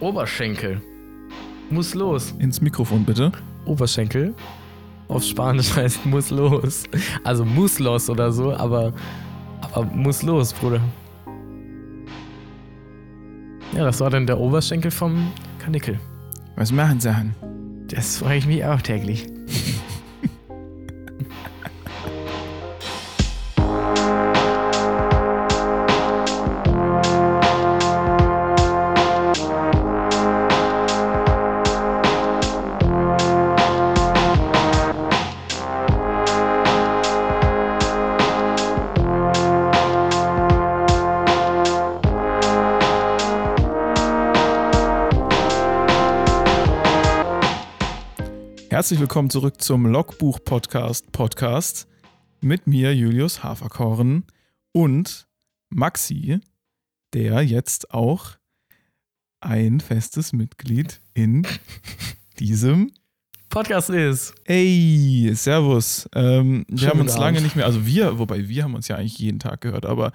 Oberschenkel. Muss los. Ins Mikrofon bitte. Oberschenkel. Auf Spanisch heißt muss los. Also muss los oder so, aber, aber muss los, Bruder. Ja, das war dann der Oberschenkel vom Kanickel. Was machen Sie an? Das frage ich mich auch täglich. Herzlich willkommen zurück zum Logbuch Podcast mit mir Julius Haferkorn und Maxi, der jetzt auch ein festes Mitglied in diesem Podcast ist. Ey, Servus. Ähm, wir Schönen haben uns lange nicht mehr, also wir, wobei wir haben uns ja eigentlich jeden Tag gehört, aber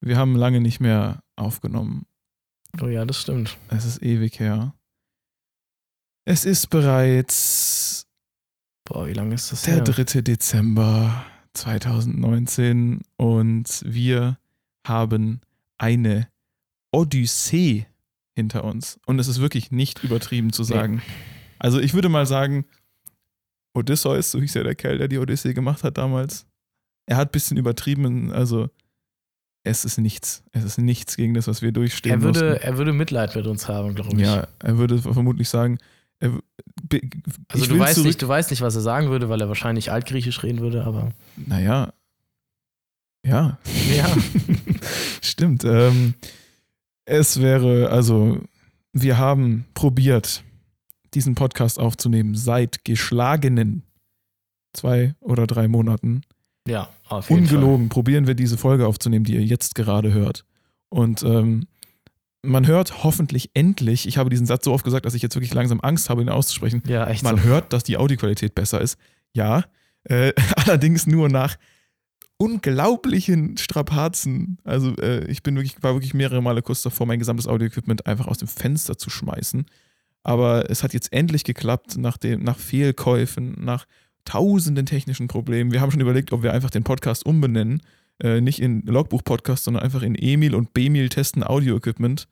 wir haben lange nicht mehr aufgenommen. Oh ja, das stimmt. Es ist ewig her. Es ist bereits Boah, wie lange ist das der her? 3. Dezember 2019 und wir haben eine Odyssee hinter uns. Und es ist wirklich nicht übertrieben zu sagen. Also ich würde mal sagen, Odysseus, so hieß ja der Kerl, der die Odyssee gemacht hat damals. Er hat ein bisschen übertrieben, also es ist nichts. Es ist nichts gegen das, was wir durchstehen Er würde, mussten. er würde Mitleid mit uns haben, glaube ich. Ja, er würde vermutlich sagen, be- Also du weißt, nicht, du weißt nicht, was er sagen würde, weil er wahrscheinlich altgriechisch reden würde, aber Naja. Ja. ja. Stimmt. Ähm, es wäre, also, wir haben probiert, diesen Podcast aufzunehmen seit geschlagenen zwei oder drei Monaten. ja, auf jeden Ungelogen probieren wir diese Folge aufzunehmen, die ihr jetzt gerade hört. Und ähm, man hört hoffentlich endlich, ich habe diesen Satz so oft gesagt, dass ich jetzt wirklich langsam Angst habe, ihn auszusprechen. Ja, echt man so. hört, dass die Audioqualität besser ist. Ja, äh, allerdings nur nach unglaublichen Strapazen. Also äh, ich bin wirklich, war wirklich mehrere Male kurz davor, mein gesamtes Audioequipment einfach aus dem Fenster zu schmeißen. Aber es hat jetzt endlich geklappt, nach, dem, nach Fehlkäufen, nach tausenden technischen Problemen. Wir haben schon überlegt, ob wir einfach den Podcast umbenennen. Äh, nicht in Logbuch-Podcast, sondern einfach in Emil und Bemil testen Audio-Equipment.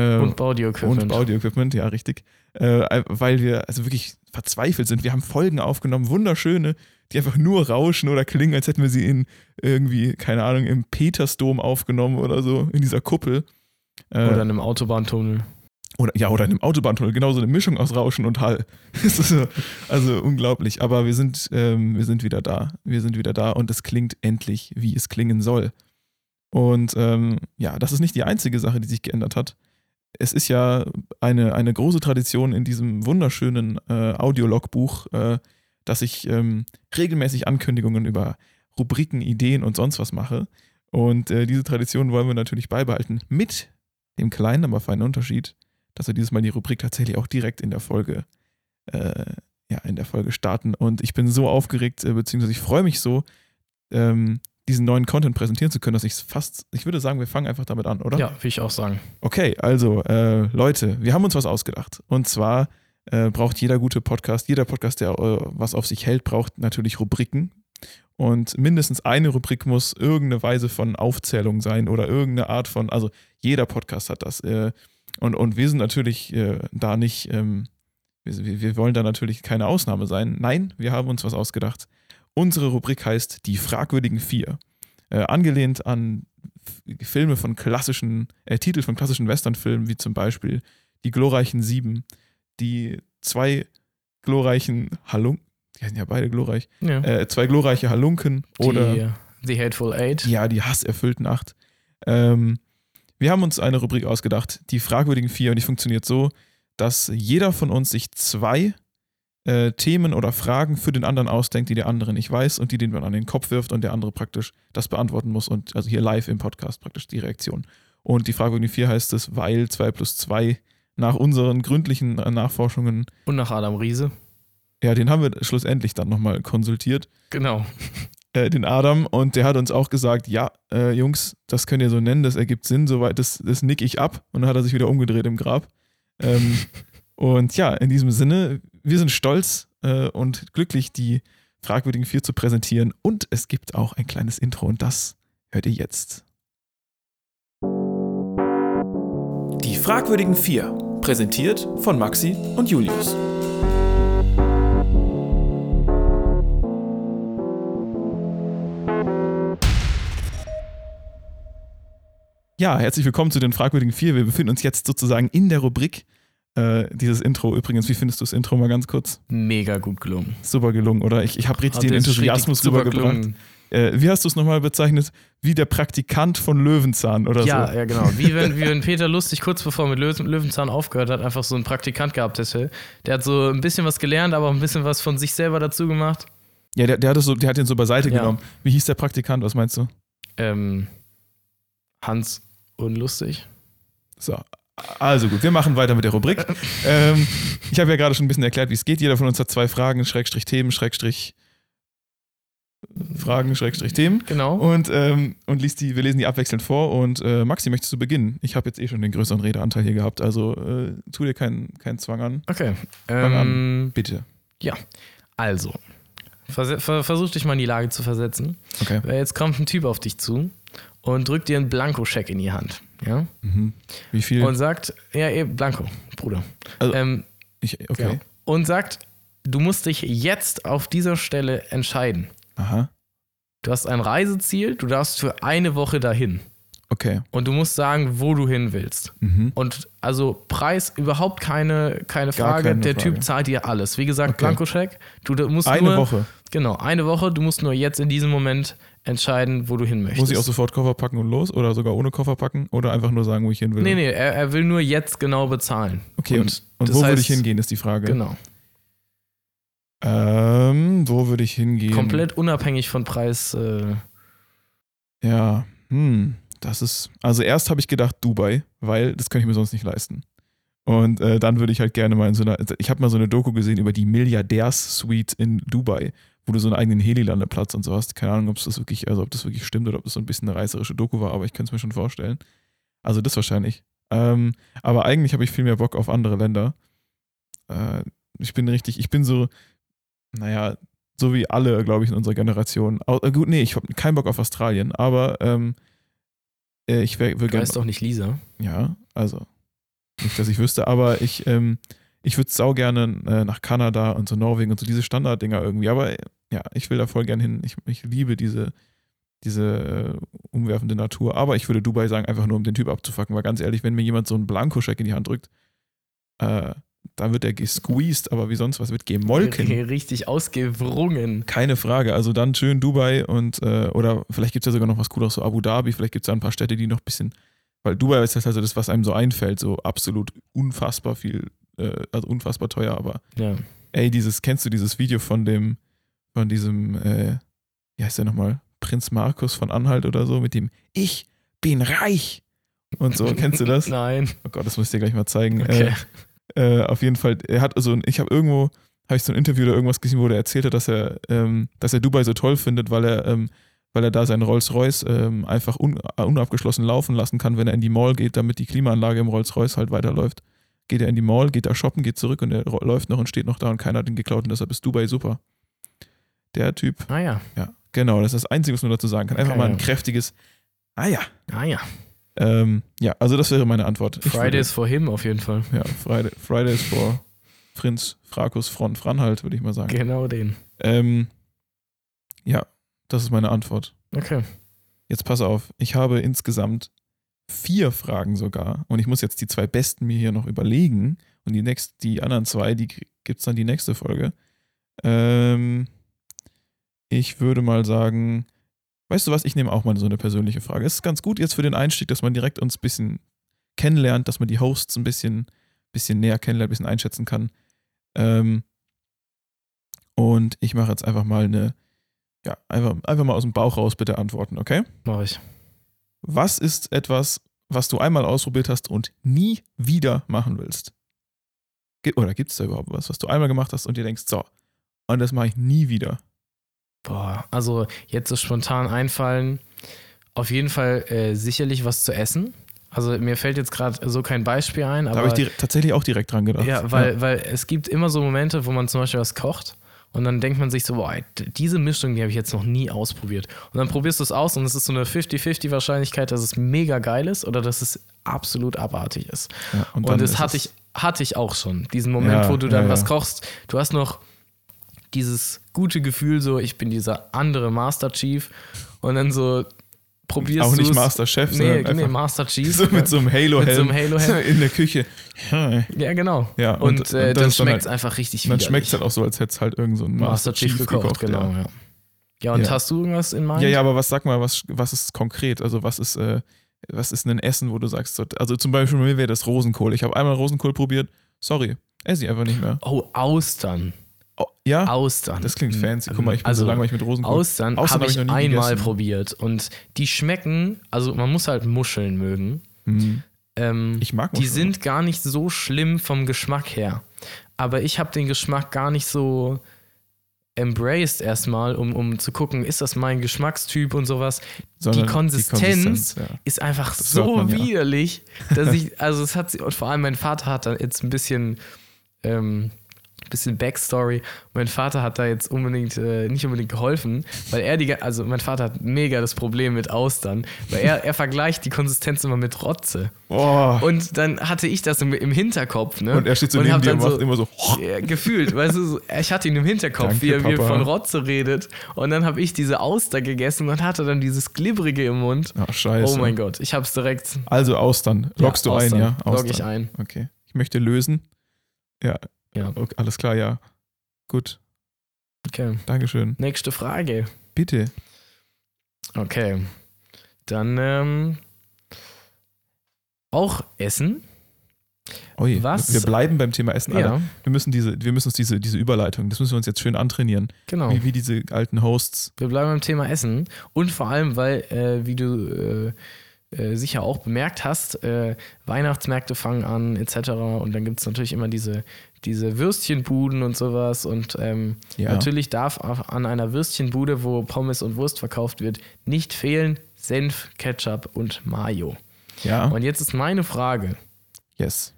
Äh, Und Audio-Equipment. und Audio-Equipment, ja, richtig. Äh, weil wir also wirklich verzweifelt sind. Wir haben Folgen aufgenommen, wunderschöne, die einfach nur rauschen oder klingen, als hätten wir sie in irgendwie, keine Ahnung, im Petersdom aufgenommen oder so, in dieser Kuppel. Äh, Oder in einem Autobahntunnel. oder, ja, oder in einem Autobahntunnel, genau so eine Mischung aus Rauschen und Hall. Also unglaublich. Aber wir sind, ähm, wir sind wieder da. Wir sind wieder da und es klingt endlich, wie es klingen soll. Und ähm, ja, das ist nicht die einzige Sache, die sich geändert hat. Es ist ja eine, eine große Tradition in diesem wunderschönen äh, Audiologbuch, äh, dass ich ähm, regelmäßig Ankündigungen über Rubriken, Ideen und sonst was mache. Und äh, diese Tradition wollen wir natürlich beibehalten. Mit dem kleinen, aber feinen Unterschied, dass wir dieses Mal die Rubrik tatsächlich auch direkt in der Folge, äh, ja, in der Folge starten. Und ich bin so aufgeregt, äh, beziehungsweise ich freue mich so, ähm, diesen neuen Content präsentieren zu können, dass ich es fast, ich würde sagen, wir fangen einfach damit an, oder? Ja, will ich auch sagen. Okay, also äh, Leute, wir haben uns was ausgedacht. Und zwar äh, braucht jeder gute Podcast, jeder Podcast, der äh, was auf sich hält, braucht natürlich Rubriken. Und mindestens eine Rubrik muss irgendeine Weise von Aufzählung sein oder irgendeine Art von, also jeder Podcast hat das. Äh, und, und wir sind natürlich äh, da nicht, ähm, wir- wir wollen da natürlich keine Ausnahme sein. Nein, wir haben uns was ausgedacht. Unsere Rubrik heißt Die fragwürdigen Vier. Äh, angelehnt an Filme von klassischen, äh, Titel von klassischen Westernfilmen, wie zum Beispiel Die glorreichen Sieben, die zwei glorreichen Halunken, die sind ja beide glorreich, Ja. äh, zwei glorreiche Halunken oder die, The Hateful Eight. ja, die hasserfüllten acht. Ähm, wir haben uns eine Rubrik ausgedacht, die fragwürdigen vier, und die funktioniert so, dass jeder von uns sich zwei äh, Themen oder Fragen für den anderen ausdenkt, die der andere nicht weiß und die den man an den Kopf wirft und der andere praktisch das beantworten muss und also hier live im Podcast praktisch die Reaktion. Und die fragwürdigen vier heißt es, weil 2 plus 2 nach unseren gründlichen äh, Nachforschungen, Und nach Adam Riese. ja, den haben wir schlussendlich dann nochmal konsultiert, Genau. äh, den Adam, und der hat uns auch gesagt, ja, äh, Jungs, das könnt ihr so nennen, das ergibt Sinn, soweit, das, das nick ich ab. Und dann hat er sich wieder umgedreht im Grab. Ähm, und ja, in diesem Sinne, wir sind stolz äh, und glücklich, die fragwürdigen vier zu präsentieren. Und es gibt auch ein kleines Intro und das hört ihr jetzt. Die fragwürdigen vier, präsentiert von Maxi und Julius. Ja, herzlich willkommen zu den fragwürdigen vier. Wir befinden uns jetzt sozusagen in der Rubrik. Äh, dieses Intro übrigens, wie findest du das Intro mal ganz kurz? Mega gut gelungen. Super gelungen, oder? Ich, ich habe richtig Also den Enthusiasmus rübergebracht. gelungen. Äh, wie hast du es nochmal bezeichnet? Wie der Praktikant von Löwenzahn oder Ja, so? ja, genau. Wie wenn, wie wenn Peter Lustig kurz bevor er mit Löwen, Löwenzahn aufgehört hat, einfach so einen Praktikant gehabt hätte. Der hat so ein bisschen was gelernt, aber auch ein bisschen was von sich selber dazu gemacht. Ja, der, der, hat das so, der hat den so beiseite Ja. genommen. Wie hieß der Praktikant? Was meinst du? Ähm, Hans Unlustig. So. Also gut, wir machen weiter mit der Rubrik. ähm, ich habe ja gerade schon ein bisschen erklärt, wie es geht. Jeder von uns hat zwei Fragen, Schrägstrich Themen, Schrägstrich Fragen, Schrägstrich Themen. Genau. Und, ähm, und liest die, wir lesen die abwechselnd vor. Und äh, Maxi, möchtest du beginnen? Ich habe jetzt eh schon den größeren Redeanteil hier gehabt, also äh, tu dir keinen keinen Zwang an. Okay. Fang Ähm, Bitte. also, verse- ver versuch dich mal in die Lage zu versetzen. Okay. Weil Jetzt kommt ein Typ auf dich zu und drückt dir einen Blankoscheck in die Hand. Ja? Mhm. Wie viel? Und sagt, ja, eben, Blanko, Bruder. Also- ähm, ich, okay. ja. Und sagt, du musst dich jetzt auf dieser Stelle entscheiden. Aha. Du hast ein Reiseziel, du darfst für eine Woche dahin. Okay. Und du musst sagen, wo du hin willst. Mhm. Und also Preis überhaupt keine, keine Gar Frage. keine Der Frage. Typ zahlt dir alles. Wie gesagt, Okay. Blankoscheck. Du du musst Eine nur, Woche. Genau, eine Woche. Du musst nur jetzt in diesem Moment entscheiden, wo du hin möchtest. Muss ich auch sofort Koffer packen und los? Oder sogar ohne Koffer packen? Oder einfach nur sagen, wo ich hin will? Nee, nee, er, er will nur jetzt genau bezahlen. Okay, und, und das wo würde heißt- ich hingehen, ist die Frage. Genau. Ähm, wo würde ich hingehen? Komplett unabhängig von Preis. Äh, Ja, hm, das ist. Also erst habe ich gedacht Dubai, weil das kann ich mir sonst nicht leisten. Und äh, dann würde ich halt gerne mal in so einer. Ich habe mal so eine Doku gesehen über die Milliardärs-Suite in Dubai, wo du so einen eigenen Helilandeplatz und so hast. Keine Ahnung, ob das wirklich, also ob das wirklich stimmt oder ob das so ein bisschen eine reißerische Doku war, aber ich könnte es mir schon vorstellen. Also das wahrscheinlich. Ähm, aber eigentlich habe ich viel mehr Bock auf andere Länder. Äh, ich bin richtig, ich bin so, naja, so wie alle, glaube ich, in unserer Generation. Au- äh, gut, nee, ich habe keinen Bock auf Australien, aber ähm, äh, ich wäre du heißt doch nicht Lisa. Ja, also nicht, dass ich wüsste, aber ich, ähm, ich würde sau gerne äh, nach Kanada und so Norwegen und so diese Standarddinger irgendwie. Aber äh, ja, ich will da voll gern hin. Ich, ich liebe diese, diese äh, umwerfende Natur. Aber ich würde Dubai sagen, einfach nur um den Typ abzufacken. Weil ganz ehrlich, wenn mir jemand so einen Blankoscheck in die Hand drückt, äh, dann wird er gesqueezed, aber wie sonst was wird gemolken. Richtig ausgewrungen. Keine Frage. Also dann schön Dubai und äh, oder vielleicht gibt es ja sogar noch was Cooles, so Abu Dhabi, vielleicht gibt es da ein paar Städte, die noch ein bisschen, weil Dubai ist das also das, was einem so einfällt, so absolut unfassbar viel, äh, also unfassbar teuer, aber Ja. ey, dieses, kennst du dieses Video von dem, von diesem, äh, wie heißt der nochmal? Prinz Markus von Anhalt oder so, mit dem Ich bin reich und so, kennst du das? Nein. Oh Gott, das muss ich dir gleich mal zeigen. Okay. Äh, äh, auf jeden Fall, er hat also, ich habe irgendwo, habe ich so ein Interview oder irgendwas gesehen, wo er erzählt hat, dass er, ähm, dass er Dubai so toll findet, weil er, ähm, weil er da seinen Rolls-Royce ähm, einfach un, äh, unabgeschlossen laufen lassen kann, wenn er in die Mall geht, damit die Klimaanlage im Rolls-Royce halt weiterläuft. Geht er in die Mall, geht da shoppen, geht zurück und er läuft noch und steht noch da und keiner hat ihn geklaut und deshalb ist Dubai super. Der Typ, Ah ja. ja, genau, das ist das Einzige, was man dazu sagen kann. Einfach Okay, mal ein kräftiges, ah ja. Ah ja. Ähm, ja, also das wäre meine Antwort. Fridays for him auf jeden Fall. ja, Friday, Fridays for Prinz Frakus von Franhalt, würde ich mal sagen. Genau den. Ähm, ja, das ist meine Antwort. Okay. Jetzt pass auf, ich habe insgesamt vier Fragen sogar und ich muss jetzt die zwei besten mir hier noch überlegen und die, nächst, die anderen zwei, die gibt es dann die nächste Folge. Ähm, ich würde mal sagen, weißt du was, ich nehme auch mal so eine persönliche Frage. Es ist ganz gut jetzt für den Einstieg, dass man direkt uns ein bisschen kennenlernt, dass man die Hosts ein bisschen, bisschen näher kennenlernt, ein bisschen einschätzen kann. Ähm, und ich mache jetzt einfach mal eine, ja, einfach, einfach mal aus dem Bauch raus bitte antworten, okay? Mach ich. Was ist etwas, was du einmal ausprobiert hast und nie wieder machen willst? Oder gibt es da überhaupt was, was du einmal gemacht hast und dir denkst, so, und das mache ich nie wieder? Boah, also jetzt so spontan einfallen. Auf jeden Fall äh, sicherlich was zu essen. Also mir fällt jetzt gerade so kein Beispiel ein, Da aber habe ich tatsächlich auch direkt dran gedacht. ja, weil, weil es gibt immer so Momente, wo man zum Beispiel was kocht und dann denkt man sich so, boah, diese Mischung, die habe ich jetzt noch nie ausprobiert. Und dann probierst du es aus und es ist so eine 50-50 Wahrscheinlichkeit, dass es mega geil ist oder dass es absolut abartig ist. Ja, Und, dann das hatte ich, hatte ich auch schon. Diesen Moment, Ja, wo du dann ja, was ja. kochst, du hast noch dieses gute Gefühl, so, ich bin dieser andere Master Chief und dann so probierst Auch du nicht es- Master Chef, Nee, sondern nee, Master Chief. so mit so einem Halo-Helm so Halo-Helm. in der Küche. Ja, genau. Ja, und, und- äh, und dann schmeckt es halt- einfach richtig dann schmeckt es halt auch so, als hätte es halt irgend so ein Master Chief gekocht, genau. Ja. Ja, ja und Ja. hast du irgendwas in Mind? ja, ja, aber was sag mal, was, was ist konkret? Also was ist, äh, was ist ein Essen, wo du sagst, so- also zum Beispiel bei mir wäre das Rosenkohl. Ich habe einmal Rosenkohl probiert, sorry, esse ich einfach nicht mehr. Oh, Austern. Oh, ja, Austern. das klingt fancy. Guck mal, ich bin also, so langweilig mit Rosenkohl. Austern, Austern habe hab ich ich, einmal gegessen. probiert und die schmecken, also man muss halt Muscheln mögen. Hm. Ähm, Ich mag die Muscheln. sind gar nicht so schlimm vom Geschmack her. Aber ich habe den Geschmack gar nicht so embraced erstmal, um, um zu gucken, ist das mein Geschmackstyp und sowas. Sondern Konsistenz ja. ist einfach Das so man, ja. widerlich, dass ich, also es hat, und vor allem mein Vater hat da jetzt ein bisschen, ähm, bisschen Backstory. Mein Vater hat da jetzt unbedingt, äh, nicht unbedingt geholfen, weil er die, also mein Vater hat mega das Problem mit Austern, weil er, er vergleicht die Konsistenz immer mit Rotze. Oh. Und dann hatte ich das im, im Hinterkopf, ne? Und er steht so neben hab dir und macht immer so. ja, gefühlt, weißt du, so, ich hatte ihn im Hinterkopf, Danke, wie er Papa. von Rotze redet. Und dann habe ich diese Auster gegessen und hatte dann dieses Glibbrige im Mund. Ach, scheiße. Oh mein Gott, ich hab's direkt. Also Austern. Loggst du Austern. ein, ja? Log Austern. ich ein. Okay. Ich möchte lösen. Ja. Ja. Okay, alles klar, ja. Gut. Okay. Dankeschön. Nächste Frage. Bitte. Okay. Dann ähm, auch Essen. Ui, Was? Wir bleiben beim Thema Essen. Alter. Ja, Wir müssen diese, wir müssen uns diese, diese Überleitung, das müssen wir uns jetzt schön antrainieren. genau. Wie, wie diese alten Hosts. Wir bleiben beim Thema Essen. Und vor allem, weil, äh, wie du äh, äh, sicher auch bemerkt hast, äh, Weihnachtsmärkte fangen an, etc. Und dann gibt es natürlich immer diese, diese Würstchenbuden und sowas. Und ähm, Ja. natürlich darf an einer Würstchenbude, wo Pommes und Wurst verkauft wird, nicht fehlen Senf, Ketchup und Mayo. Ja. Und jetzt ist meine Frage. Yes.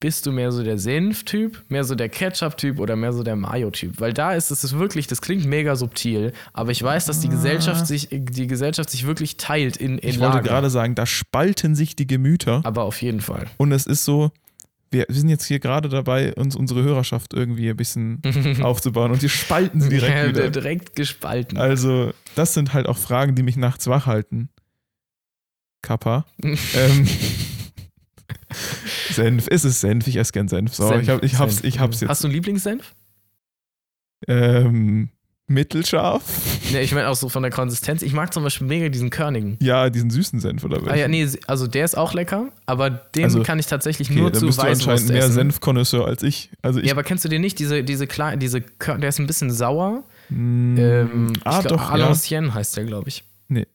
Bist du mehr so der Senf-Typ, mehr so der Ketchup-Typ oder mehr so der Mayo-Typ? Weil da ist es wirklich, das klingt mega subtil, aber ich weiß, dass die Gesellschaft sich, die Gesellschaft sich wirklich teilt in, in Ich wollte Lager. gerade sagen, da spalten sich die Gemüter. Aber auf jeden Fall. Und es ist so, wir, sind jetzt hier gerade dabei, uns unsere Hörerschaft irgendwie ein bisschen aufzubauen und wir spalten sie direkt Ja, wieder. direkt gespalten. Also, das sind halt auch Fragen, die mich nachts wach halten. Kappa. ähm, Senf, ist es Senf? Ich esse gern Senf. So, Senf, ich, hab, ich, hab's, Senf. ich hab's jetzt. Hast du einen Lieblingssenf? Ähm, mittelscharf? Ja, ich meine auch so von der Konsistenz. Ich mag zum Beispiel mega diesen Körnigen. Ja, diesen süßen Senf oder was? Ah ja, nee, also der ist auch lecker, aber den Also, kann ich tatsächlich okay, nur zu bist du Weißwurst anscheinend mehr. Senfkonnoisseur als ich. Also ich, Ja, aber kennst du den nicht? Diese, diese kleine, diese, Kör- der ist ein bisschen sauer. mm, Ähm, ah, glaub, doch, ja. Alancien heißt der, glaube ich. Nee.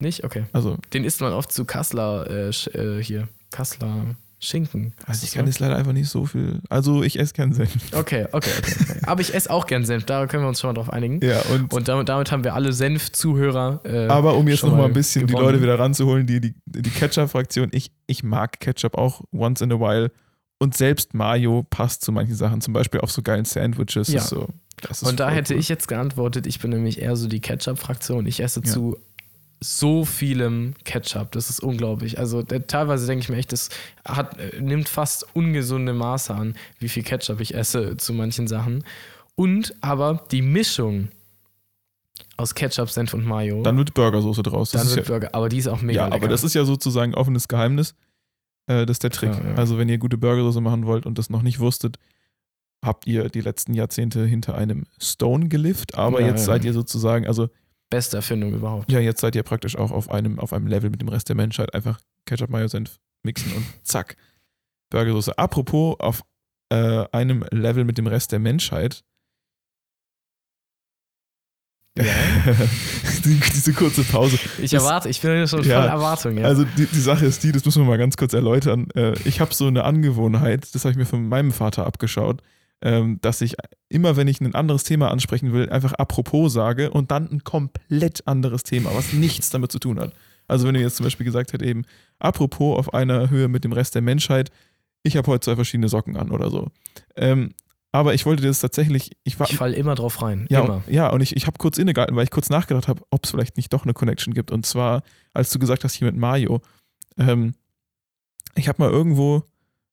Nicht? Okay. Also, Den isst man oft zu Kassler, äh, äh, hier, Kassler Schinken. also ich kann jetzt leider einfach nicht so viel. Also ich esse keinen Senf. Okay, okay, okay. okay. Aber ich esse auch gern Senf, da können wir uns schon mal drauf einigen. Ja, und, Und damit, damit haben wir alle Senf-Zuhörer. Äh, aber um jetzt nochmal mal ein bisschen die gewonnen. Leute wieder ranzuholen, die, die, die Ketchup-Fraktion, ich, ich mag Ketchup auch once in a while. Und selbst Mayo passt zu manchen Sachen, zum Beispiel auf so geilen Sandwiches. Ja. So, das ist Und da hätte cool. ich jetzt geantwortet, ich bin nämlich eher so die Ketchup-Fraktion. Ich esse Ja. zu so vielem Ketchup. Das ist unglaublich. Also der, teilweise denke ich mir echt, das hat, äh, nimmt fast ungesunde Maße an, wie viel Ketchup ich esse zu manchen Sachen. Und aber die Mischung aus Ketchup, Senf und Mayo, Dann wird Burgersoße draus. Das dann ist wird ja, Burger. Aber die ist auch mega ja, lecker. aber das ist ja sozusagen offenes Geheimnis. Äh, das ist der Trick. Ja, ja. Also, wenn ihr gute Burgersoße machen wollt und das noch nicht wusstet, habt ihr die letzten Jahrzehnte hinter einem Stone gelebt, aber jetzt seid ihr sozusagen, also Beste Erfindung überhaupt. ja, jetzt seid ihr praktisch auch auf einem, auf einem Level mit dem Rest der Menschheit. Einfach Ketchup, Mayo, Senf mixen und zack. Burgersoße. Apropos auf äh, einem Level mit dem Rest der Menschheit. Ja. die, diese kurze Pause. Ich erwarte, ich bin schon Ja, voll Erwartung. Ja. Also die, die Sache ist die, das müssen wir mal ganz kurz erläutern. Äh, ich habe so eine Angewohnheit, das habe ich mir von meinem Vater abgeschaut, dass ich immer, wenn ich ein anderes Thema ansprechen will, einfach apropos sage und dann ein komplett anderes Thema, was nichts damit zu tun hat. Also wenn du jetzt zum Beispiel gesagt hättest, eben, apropos auf einer Höhe mit dem Rest der Menschheit, ich habe heute zwei verschiedene Socken an oder so. Ähm, aber ich wollte das tatsächlich, ich war. Ich fall immer drauf rein. ja, immer. ja, und ich, ich habe kurz innegehalten, weil ich kurz nachgedacht habe, ob es vielleicht nicht doch eine Connection gibt. Und zwar, als du gesagt hast, hier mit Mario. Ähm, ich habe mal irgendwo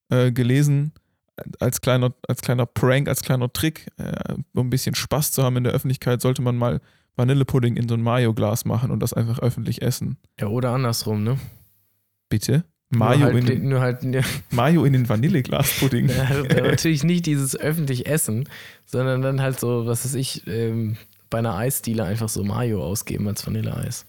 äh, gelesen, als kleiner, als kleiner Prank, als kleiner Trick, äh, um ein bisschen Spaß zu haben in der Öffentlichkeit, sollte man mal Vanillepudding in so ein Mayo-Glas machen und das einfach öffentlich essen. Ja, oder andersrum, ne? Bitte? Mayo, halt, in, den, halt ja, Mayo in den Vanilleglaspudding. natürlich nicht dieses öffentlich Essen, sondern dann halt so, was weiß ich, ähm, bei einer Eisdiele einfach so Mayo ausgeben als Vanilleeis.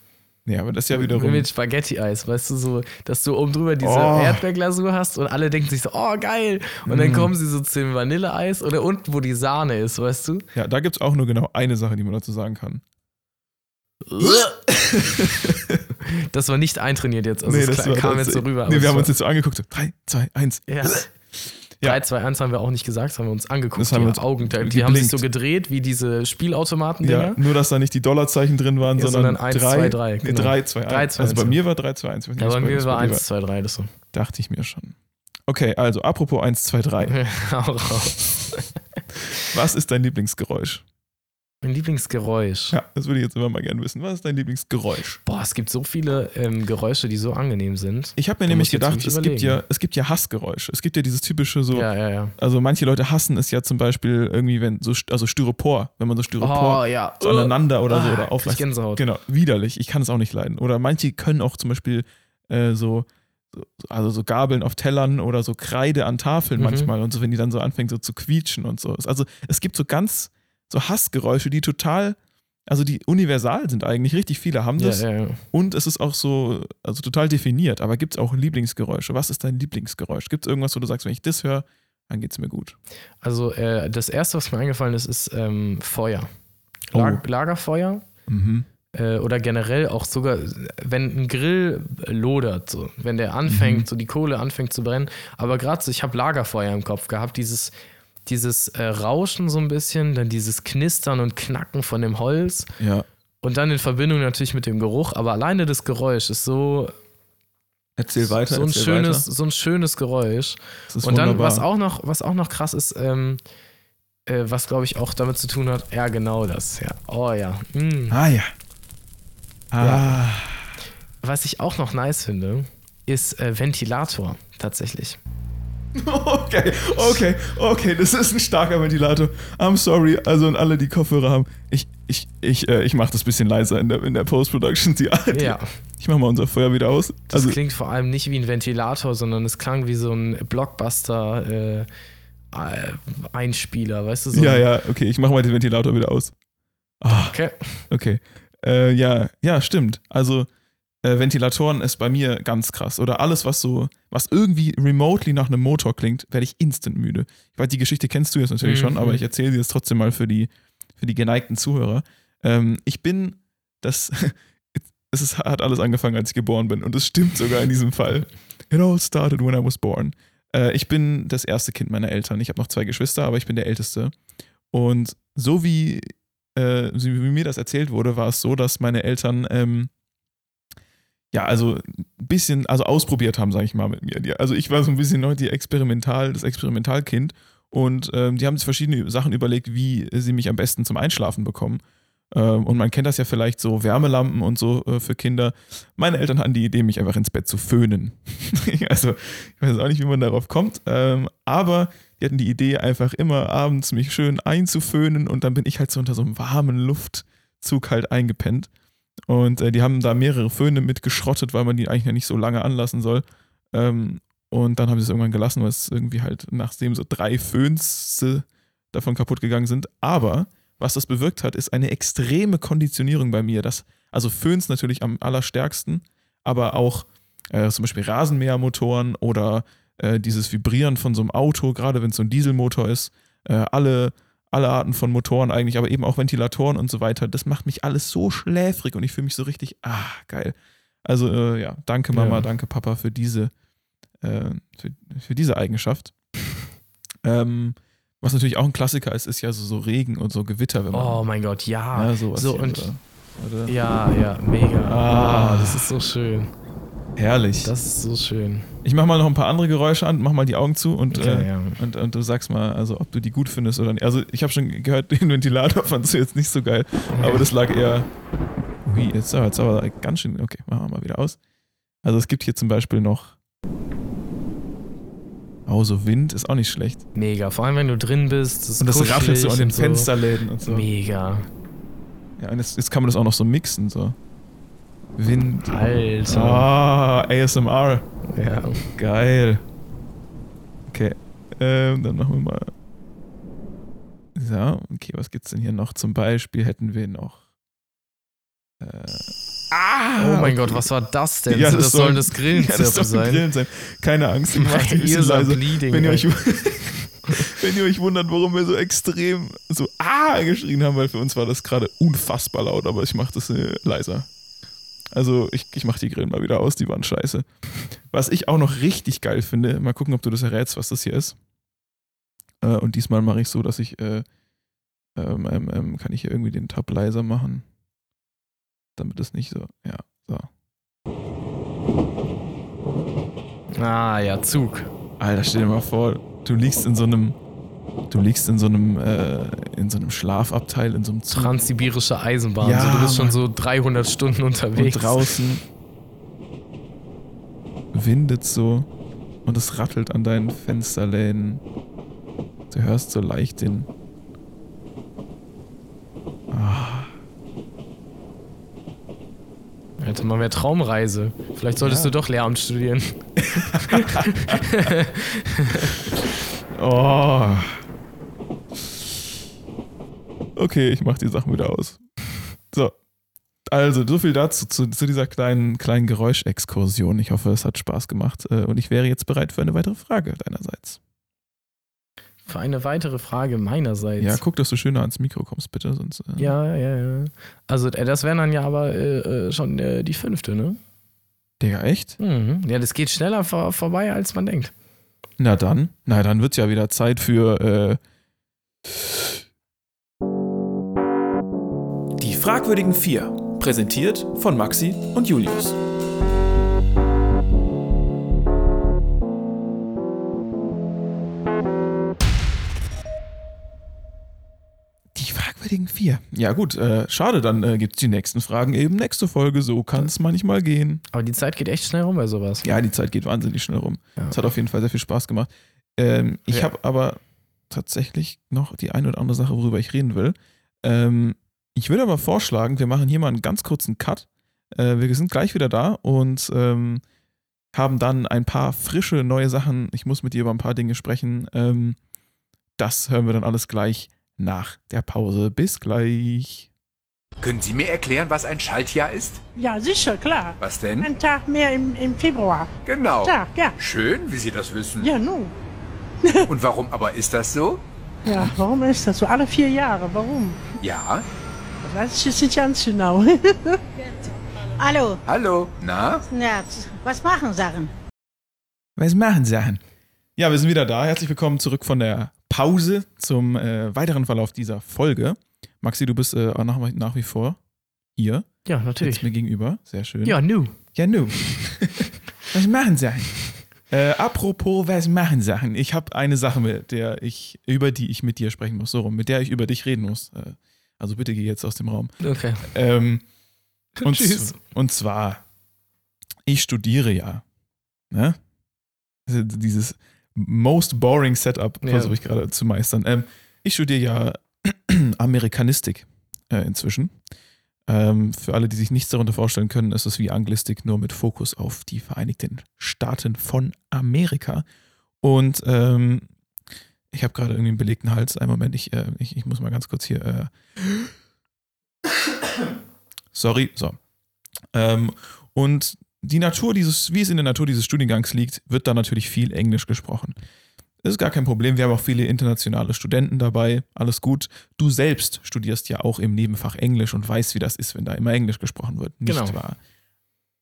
Ja, aber das ist ja wiederum. Mit Spaghetti-Eis, weißt du, so, dass du oben drüber diese Oh. Erdbeerglasur hast und alle denken sich so, oh geil. Und dann Mm. kommen sie so zu dem Vanilleeis oder unten, wo die Sahne ist, weißt du? Ja, da gibt es auch nur genau eine Sache, die man dazu sagen kann. Das war nicht eintrainiert jetzt, also Nee, das das war kam das- jetzt so rüber. Nee, wir haben uns jetzt so angeguckt. So, 3, 2, 1. Ja. Ja. 3, 2, 1 haben wir auch nicht gesagt, das haben wir uns angeguckt. Das haben die wir uns Augen, die, die haben sich geblinkt. so gedreht wie diese Spielautomaten-Dinger. Ja, nur, dass da nicht die Dollarzeichen drin waren, Ja, sondern, sondern 1, 3, 2, 3, Nee, genau. 3, 2, 1. 3, 2, also bei 1. mir war 3, 2, 1. Ich weiß nicht, Ja, was bei mir war dir 1, 2, 3, das so. Dachte ich mir schon. Okay, also apropos 1, 2, 3. Hau raus. Was ist dein Lieblingsgeräusch? Mein Lieblingsgeräusch. Ja, das würde ich jetzt immer mal gerne wissen. Was ist dein Lieblingsgeräusch? Boah, es gibt so viele ähm, Geräusche, die so angenehm sind. Ich habe mir Da nämlich gedacht, es gibt, ja, es gibt ja Hassgeräusche. Es gibt ja dieses typische so, Ja, ja, ja. also manche Leute hassen es ja zum Beispiel irgendwie, wenn so, also Styropor, wenn man so Styropor Oh, ja. so aneinander oder so Ah, oder krieg aufreißt. Gänsehaut. Genau, widerlich. Ich kann es auch nicht leiden. Oder manche können auch zum Beispiel äh, so, so, also so Gabeln auf Tellern oder so Kreide an Tafeln Mhm. manchmal und so, wenn die dann so anfängt so zu quietschen und so. Also es gibt so ganz so Hassgeräusche, die total, also die universal sind eigentlich. Richtig viele haben Ja, das. ja, ja. Und es ist auch so, also total definiert. Aber gibt es auch Lieblingsgeräusche? Was ist dein Lieblingsgeräusch? Gibt es irgendwas, wo du sagst, wenn ich das höre, dann geht es mir gut? Also äh, das erste, was mir eingefallen ist, ist ähm, Feuer. Oh. Lag Lagerfeuer Mhm. äh, oder generell auch sogar, wenn ein Grill lodert, so, wenn der anfängt, Mhm. so die Kohle anfängt zu brennen. Aber gerade so, ich habe Lagerfeuer im Kopf gehabt, dieses, dieses äh, Rauschen so ein bisschen, dann dieses Knistern und Knacken von dem Holz Ja. und dann in Verbindung natürlich mit dem Geruch. Aber alleine das Geräusch ist so, Erzähl weiter. so, ein erzähl schönes, Weiter. so ein schönes Geräusch. Das ist Und dann, wunderbar. was auch noch, was auch noch krass ist, ähm, äh, was glaube ich auch damit zu tun hat, ja, genau das, ja. Oh ja. Mm. Ah ja. Ah. Was ich auch noch nice finde, ist äh, Ventilator, tatsächlich. Okay, okay, okay, das ist ein starker Ventilator. I'm sorry, also an alle, die Kopfhörer haben. Ich, ich, ich, äh, ich mache das bisschen leiser in der, in der Post-Production. Die- die- Ja, Ich mache mal unser Feuer wieder aus. das Also, klingt vor allem nicht wie ein Ventilator, sondern es klang wie so ein Blockbuster äh, Einspieler, weißt du? So ja, ja, okay, ich mache mal den Ventilator wieder aus. Ah, Okay. okay. Äh, ja, ja, stimmt. Also, äh, Ventilatoren ist bei mir ganz krass. Oder alles, was so, was irgendwie remotely nach einem Motor klingt, werde ich instant müde. Ich weiß, die Geschichte kennst du jetzt natürlich schon, Mhm. aber ich erzähle sie jetzt trotzdem mal für die, für die geneigten Zuhörer. Ähm, ich bin das. Es ist, hat alles angefangen, als ich geboren bin. Und es stimmt sogar in diesem Fall. It all started when I was born. Äh, ich bin das erste Kind meiner Eltern. Ich habe noch zwei Geschwister, aber ich bin der Älteste. Und so wie, äh, wie mir das erzählt wurde, war es so, dass meine Eltern ähm, ja, also ein bisschen, also ausprobiert haben, sage ich mal, mit mir. Also ich war so ein bisschen noch die Experimental, das Experimentalkind und ähm, die haben sich verschiedene Sachen überlegt, wie sie mich am besten zum Einschlafen bekommen. Ähm, und man kennt das ja vielleicht so Wärmelampen und so äh, für Kinder. Meine Eltern hatten die Idee, mich einfach ins Bett zu föhnen. also ich weiß auch nicht, wie man darauf kommt, ähm, aber die hatten die Idee, einfach immer abends mich schön einzuföhnen und dann bin ich halt so unter so einem warmen Luftzug halt eingepennt. Und äh, die haben da mehrere Föhne mitgeschrottet, weil man die eigentlich nicht so lange anlassen soll. Ähm, und dann haben sie es irgendwann gelassen, weil es irgendwie halt nachdem so drei Föhns davon kaputt gegangen sind. Aber was das bewirkt hat, ist eine extreme Konditionierung bei mir. Das, also Föhns natürlich am allerstärksten, aber auch äh, zum Beispiel Rasenmähermotoren oder äh, dieses Vibrieren von so einem Auto, gerade wenn es so ein Dieselmotor ist, äh, alle, alle Arten von Motoren eigentlich, aber eben auch Ventilatoren und so weiter. Das macht mich alles so schläfrig und ich fühle mich so richtig, ah, geil. Also äh, ja, danke Mama, Ja. danke Papa für diese, äh, für, für diese Eigenschaft. ähm, was natürlich auch ein Klassiker ist, ist ja so, so Regen und so Gewitter, wenn man Oh mein Gott, ja. ja, so, und oder? Oder? Ja, ja, mega. Ah. Ah, das ist so schön. Herrlich. Das ist so schön. ich mach mal noch ein paar andere Geräusche an, mach mal die Augen zu und, Okay, äh, ja. und, und du sagst mal, also ob du die gut findest oder nicht. Also ich habe schon gehört, den Ventilator fandst du jetzt nicht so geil, aber das lag eher. Ui, jetzt, jetzt aber ganz schön. Okay, machen wir mal wieder aus. Also es gibt hier zum Beispiel noch. Oh, so Wind ist auch nicht schlecht. Mega. Vor allem, wenn du drin bist. Das Und das rattelt so an den so. Fensterläden und so. Mega. Ja, und jetzt, jetzt kann man das auch noch so mixen, so. Wind. Alter. Ah, ASMR. Ja. Geil. Okay. Ähm, dann machen wir mal. So, okay, was gibt's denn hier noch? Zum Beispiel hätten wir noch. Äh, ah! Oh mein Gott, was war das denn? Ja, das, das soll soll- das Ja, Grillenzirpen das soll sein. Grillen sein. Keine Angst, ich mach die ein bisschen leise. bleeding. Wenn ihr, euch, wenn ihr euch wundert, warum wir so extrem so ah geschrien haben, weil für uns war das gerade unfassbar laut, aber ich mach das äh, leiser. Also ich, ich mach die Grillen mal wieder aus, die waren scheiße. Was ich auch noch richtig geil finde, mal gucken, ob du das errätst, was das hier ist. Äh, und diesmal mache ich so, dass ich, äh, ähm, ähm, ähm, kann ich hier irgendwie den Tab leiser machen, damit es nicht so, ja, so. ah, ja, Zug. Alter, stell dir mal vor, du liegst in so einem, du liegst in so einem, äh, in so einem Schlafabteil, in so einem Zug. Transsibirische Eisenbahn. Ja, so, du bist schon so 300 Stunden und unterwegs. draußen windet so und es rattelt an deinen Fensterläden. Du hörst so leicht den. Ah, Alter, mal mehr Traumreise. Vielleicht solltest Ja. du doch Lehramt studieren. oh. Okay, ich mach die Sachen wieder aus. So. Also, so viel dazu, zu, zu dieser kleinen, kleinen Geräuschexkursion. Ich hoffe, es hat Spaß gemacht. äh, Und ich wäre jetzt bereit für eine weitere Frage deinerseits. Für eine weitere Frage meinerseits. Ja, guck, dass du schöner ans Mikro kommst, bitte. Sonst, äh, ja, ja, ja. Also, äh, das wäre dann ja aber äh, äh, schon äh, die fünfte, ne? Digga, echt? Mhm. Ja, das geht schneller vor, vorbei, als man denkt. Na dann. Na, dann wird's ja wieder Zeit für. Fragwürdigen vier. Präsentiert von Maxi und Julius. die fragwürdigen vier. Ja, gut, äh, schade, dann äh, gibt's die nächsten Fragen eben nächste Folge. So kann's manchmal gehen. Aber die Zeit geht echt schnell rum bei sowas. Ja, die Zeit geht wahnsinnig schnell rum. Ja. Es hat auf jeden Fall sehr viel Spaß gemacht. Ähm, ich Ja. habe aber tatsächlich noch die eine oder andere Sache, worüber ich reden will. Ähm, ich würde aber vorschlagen, wir machen hier mal einen ganz kurzen Cut. Äh, wir sind gleich wieder da und ähm, haben dann ein paar frische neue Sachen. Ich muss mit dir über ein paar Dinge sprechen. Ähm, das hören wir dann alles gleich nach der Pause. Bis gleich. Können Sie mir erklären, was ein Schaltjahr ist? Ja, sicher, klar. Was denn? Ein Tag mehr im, im Februar. Genau. Tag, ja. Schön, wie Sie das wissen. Ja, nun. Und warum aber ist das so? Ja, warum ist das so? Alle vier Jahre, warum? Ja. Jetzt nicht ganz genau. Hallo, Hallo. Na? ja, was machen Sachen? Was machen Sachen? Ja, wir sind wieder da. Herzlich willkommen zurück von der Pause zum äh, weiteren Verlauf dieser Folge. Maxi, du bist äh, auch nach, nach wie vor hier. Ja, Sitzt natürlich. mir gegenüber. Sehr schön. Ja, nu. Ja, nu. was machen Sachen? Äh, apropos, was machen Sachen? Ich habe eine Sache, mit der ich, über die ich mit dir sprechen muss, so rum, mit der ich über dich reden muss. Äh, also bitte geh jetzt aus dem Raum. Okay. Ähm, und, Tschüss. und zwar, ich studiere ja. Ne? Also Dieses most boring Setup Ja. versuche ich gerade zu meistern. Ähm, ich studiere ja Amerikanistik äh, inzwischen. Ähm, für alle, die sich nichts darunter vorstellen können, ist es wie Anglistik, nur mit Fokus auf die Vereinigten Staaten von Amerika. Und ähm, ich habe gerade irgendwie einen belegten Hals. Einen Moment, ich, äh, ich, ich muss mal ganz kurz hier. Äh Sorry, so. Ähm, und die Natur dieses, wie es in der Natur dieses Studiengangs liegt, wird da natürlich viel Englisch gesprochen. Das ist gar kein Problem. Wir haben auch viele internationale Studenten dabei. Alles gut. Du selbst studierst ja auch im Nebenfach Englisch und weißt, wie das ist, wenn da immer Englisch gesprochen wird. Nicht Genau. wahr?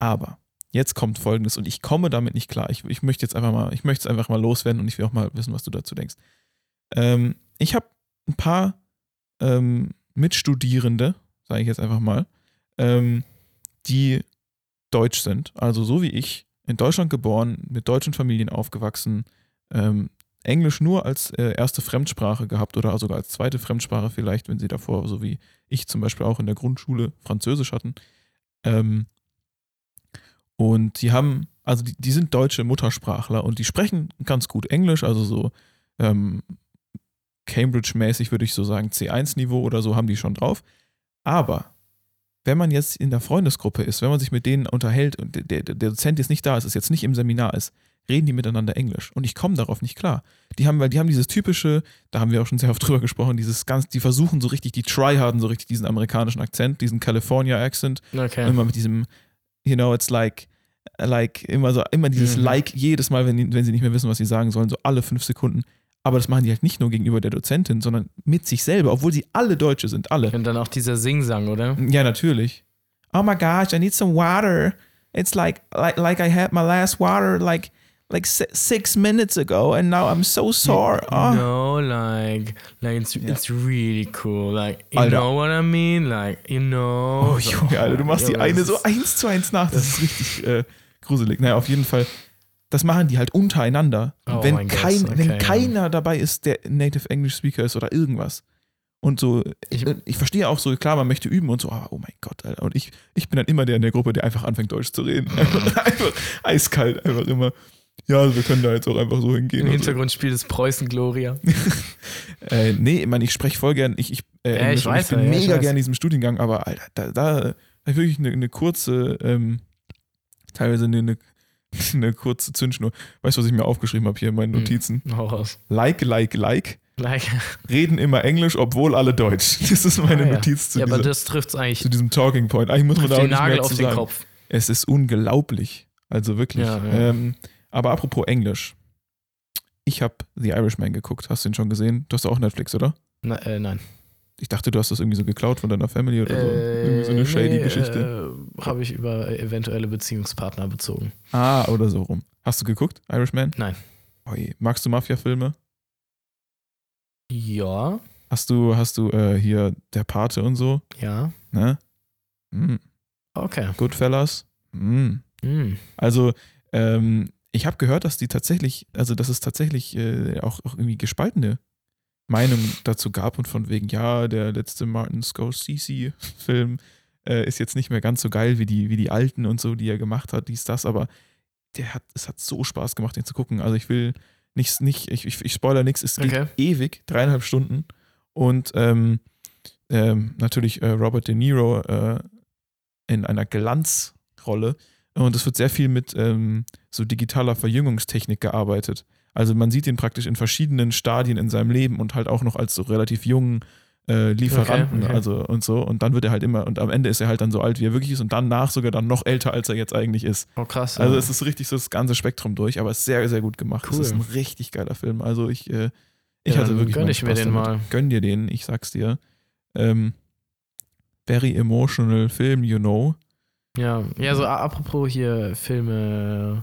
Aber jetzt kommt Folgendes und ich komme damit nicht klar. Ich, ich möchte jetzt einfach mal, ich möchte es einfach mal loswerden und ich will auch mal wissen, was du dazu denkst. Ähm, ich habe ein paar ähm, Mitstudierende, sage ich jetzt einfach mal, ähm, die deutsch sind. Also so wie ich, in Deutschland geboren, mit deutschen Familien aufgewachsen, ähm, Englisch nur als äh, erste Fremdsprache gehabt oder sogar als zweite Fremdsprache vielleicht, wenn sie davor, so wie ich zum Beispiel auch in der Grundschule Französisch hatten. Ähm, und die haben, also die, die sind deutsche Muttersprachler und die sprechen ganz gut Englisch, also so ähm, Cambridge-mäßig würde ich so sagen, C1-Niveau oder so haben die schon drauf. Aber wenn man jetzt in der Freundesgruppe ist, wenn man sich mit denen unterhält und der, der, der Dozent jetzt nicht da ist, ist jetzt nicht im Seminar ist, reden die miteinander Englisch. Und ich komme darauf nicht klar. Die haben, weil die haben dieses typische, da haben wir auch schon sehr oft drüber gesprochen, dieses ganz, die versuchen so richtig, die tryharden so richtig diesen amerikanischen Akzent, diesen California-Accent. Okay. Immer mit diesem, you know, it's like, like, immer so, immer dieses Mhm. Like jedes Mal, wenn, wenn sie nicht mehr wissen, was sie sagen sollen, so alle fünf Sekunden. Aber das machen die halt nicht nur gegenüber der Dozentin, sondern mit sich selber, obwohl sie alle Deutsche sind, alle. Und dann auch dieser Singsang, oder? Ja, natürlich. Oh my gosh, I need some water. It's like like like I had my last water like like si- six minutes ago, and now I'm so sore. Oh. No, like, like it's, it's really cool. Like, you Alter. know what I mean? Like, you know. Oh, Junge, Alter, du machst die Ja, eine das so eins zu eins nach. Das ist richtig äh, gruselig. Naja, auf jeden Fall. Das machen die halt untereinander. Oh wenn, kein, okay, wenn keiner dabei ist, der Native English Speaker ist oder irgendwas. Und so, ich, Ich- ich verstehe auch so, klar, man möchte üben und so, aber oh mein Gott, Alter. Und ich, ich bin dann immer der in der Gruppe, der einfach anfängt, Deutsch zu reden. Einfach, einfach eiskalt, einfach immer. Ja, also wir können da jetzt auch einfach so hingehen. Im und so. Hintergrund spielt es Preußen Gloria. Äh, nee, ich meine, ich spreche voll gern, ich, ich, äh, Ja, ich weiß ich bin ja, ja, ich mega weiß. gern in diesem Studiengang, aber Alter, da, da, da ich wirklich eine, eine kurze, ähm, teilweise eine, eine, eine kurze Zündschnur. Weißt du, was ich mir aufgeschrieben habe hier in meinen Hm. Notizen? Hau raus. Like, like, like. Like, Reden immer Englisch, obwohl alle Deutsch. Das ist meine Ah, ja. Notiz zu, ja, aber das trifft eigentlich zu diesem Talking Point. Eigentlich muss man da auch den nicht Nagel mehr auf den sagen. Kopf. Es ist unglaublich. Also wirklich. Ja, ja. Ähm, aber apropos Englisch. Ich habe The Irishman geguckt. Hast du ihn schon gesehen? Du hast auch Netflix, oder? Na, äh, nein. Ich dachte, du hast das irgendwie so geklaut von deiner Family oder so. irgendwie so eine shady Geschichte. Äh, Habe ich über eventuelle Beziehungspartner bezogen. Ah, oder so rum. Hast du geguckt, Irishman? Nein. Oi. Magst du Mafia-Filme? Ja, Hast du, hast du äh, hier Der Pate und so? ja. Ne? Hm. Okay. Goodfellas? Hm. Hm. Also, ähm, ich habe gehört, dass die tatsächlich, also dass es tatsächlich äh, auch, auch irgendwie gespaltene Meinungen dazu gab und von wegen, ja, der letzte Martin Scorsese-Film äh, ist jetzt nicht mehr ganz so geil wie die, wie die alten und so, die er gemacht hat, dies, das, aber der hat, es hat so Spaß gemacht, den zu gucken. Also ich will nichts, nicht, ich, ich, ich spoiler nichts, es geht Okay. ewig, dreieinhalb Stunden. Und ähm, ähm, natürlich äh, Robert De Niro äh, in einer Glanzrolle. Und es wird sehr viel mit ähm, so digitaler Verjüngungstechnik gearbeitet. Also man sieht ihn praktisch in verschiedenen Stadien in seinem Leben und halt auch noch als so relativ jungen äh, Lieferanten, Okay, okay. also und so. Und dann wird er halt immer, und am Ende ist er halt dann so alt, wie er wirklich ist und danach sogar dann noch älter, als er jetzt eigentlich ist. Oh, krass. Also ja. es ist richtig so das ganze Spektrum durch, aber es ist sehr, sehr gut gemacht. Es Cool. ist ein richtig geiler Film. Also ich, äh, ich Ja, hatte wirklich gönn ich mir den damit. mal. Gönn dir den, ich sag's dir. Ähm, very emotional Film, you know. Ja, ja, so apropos hier Filme,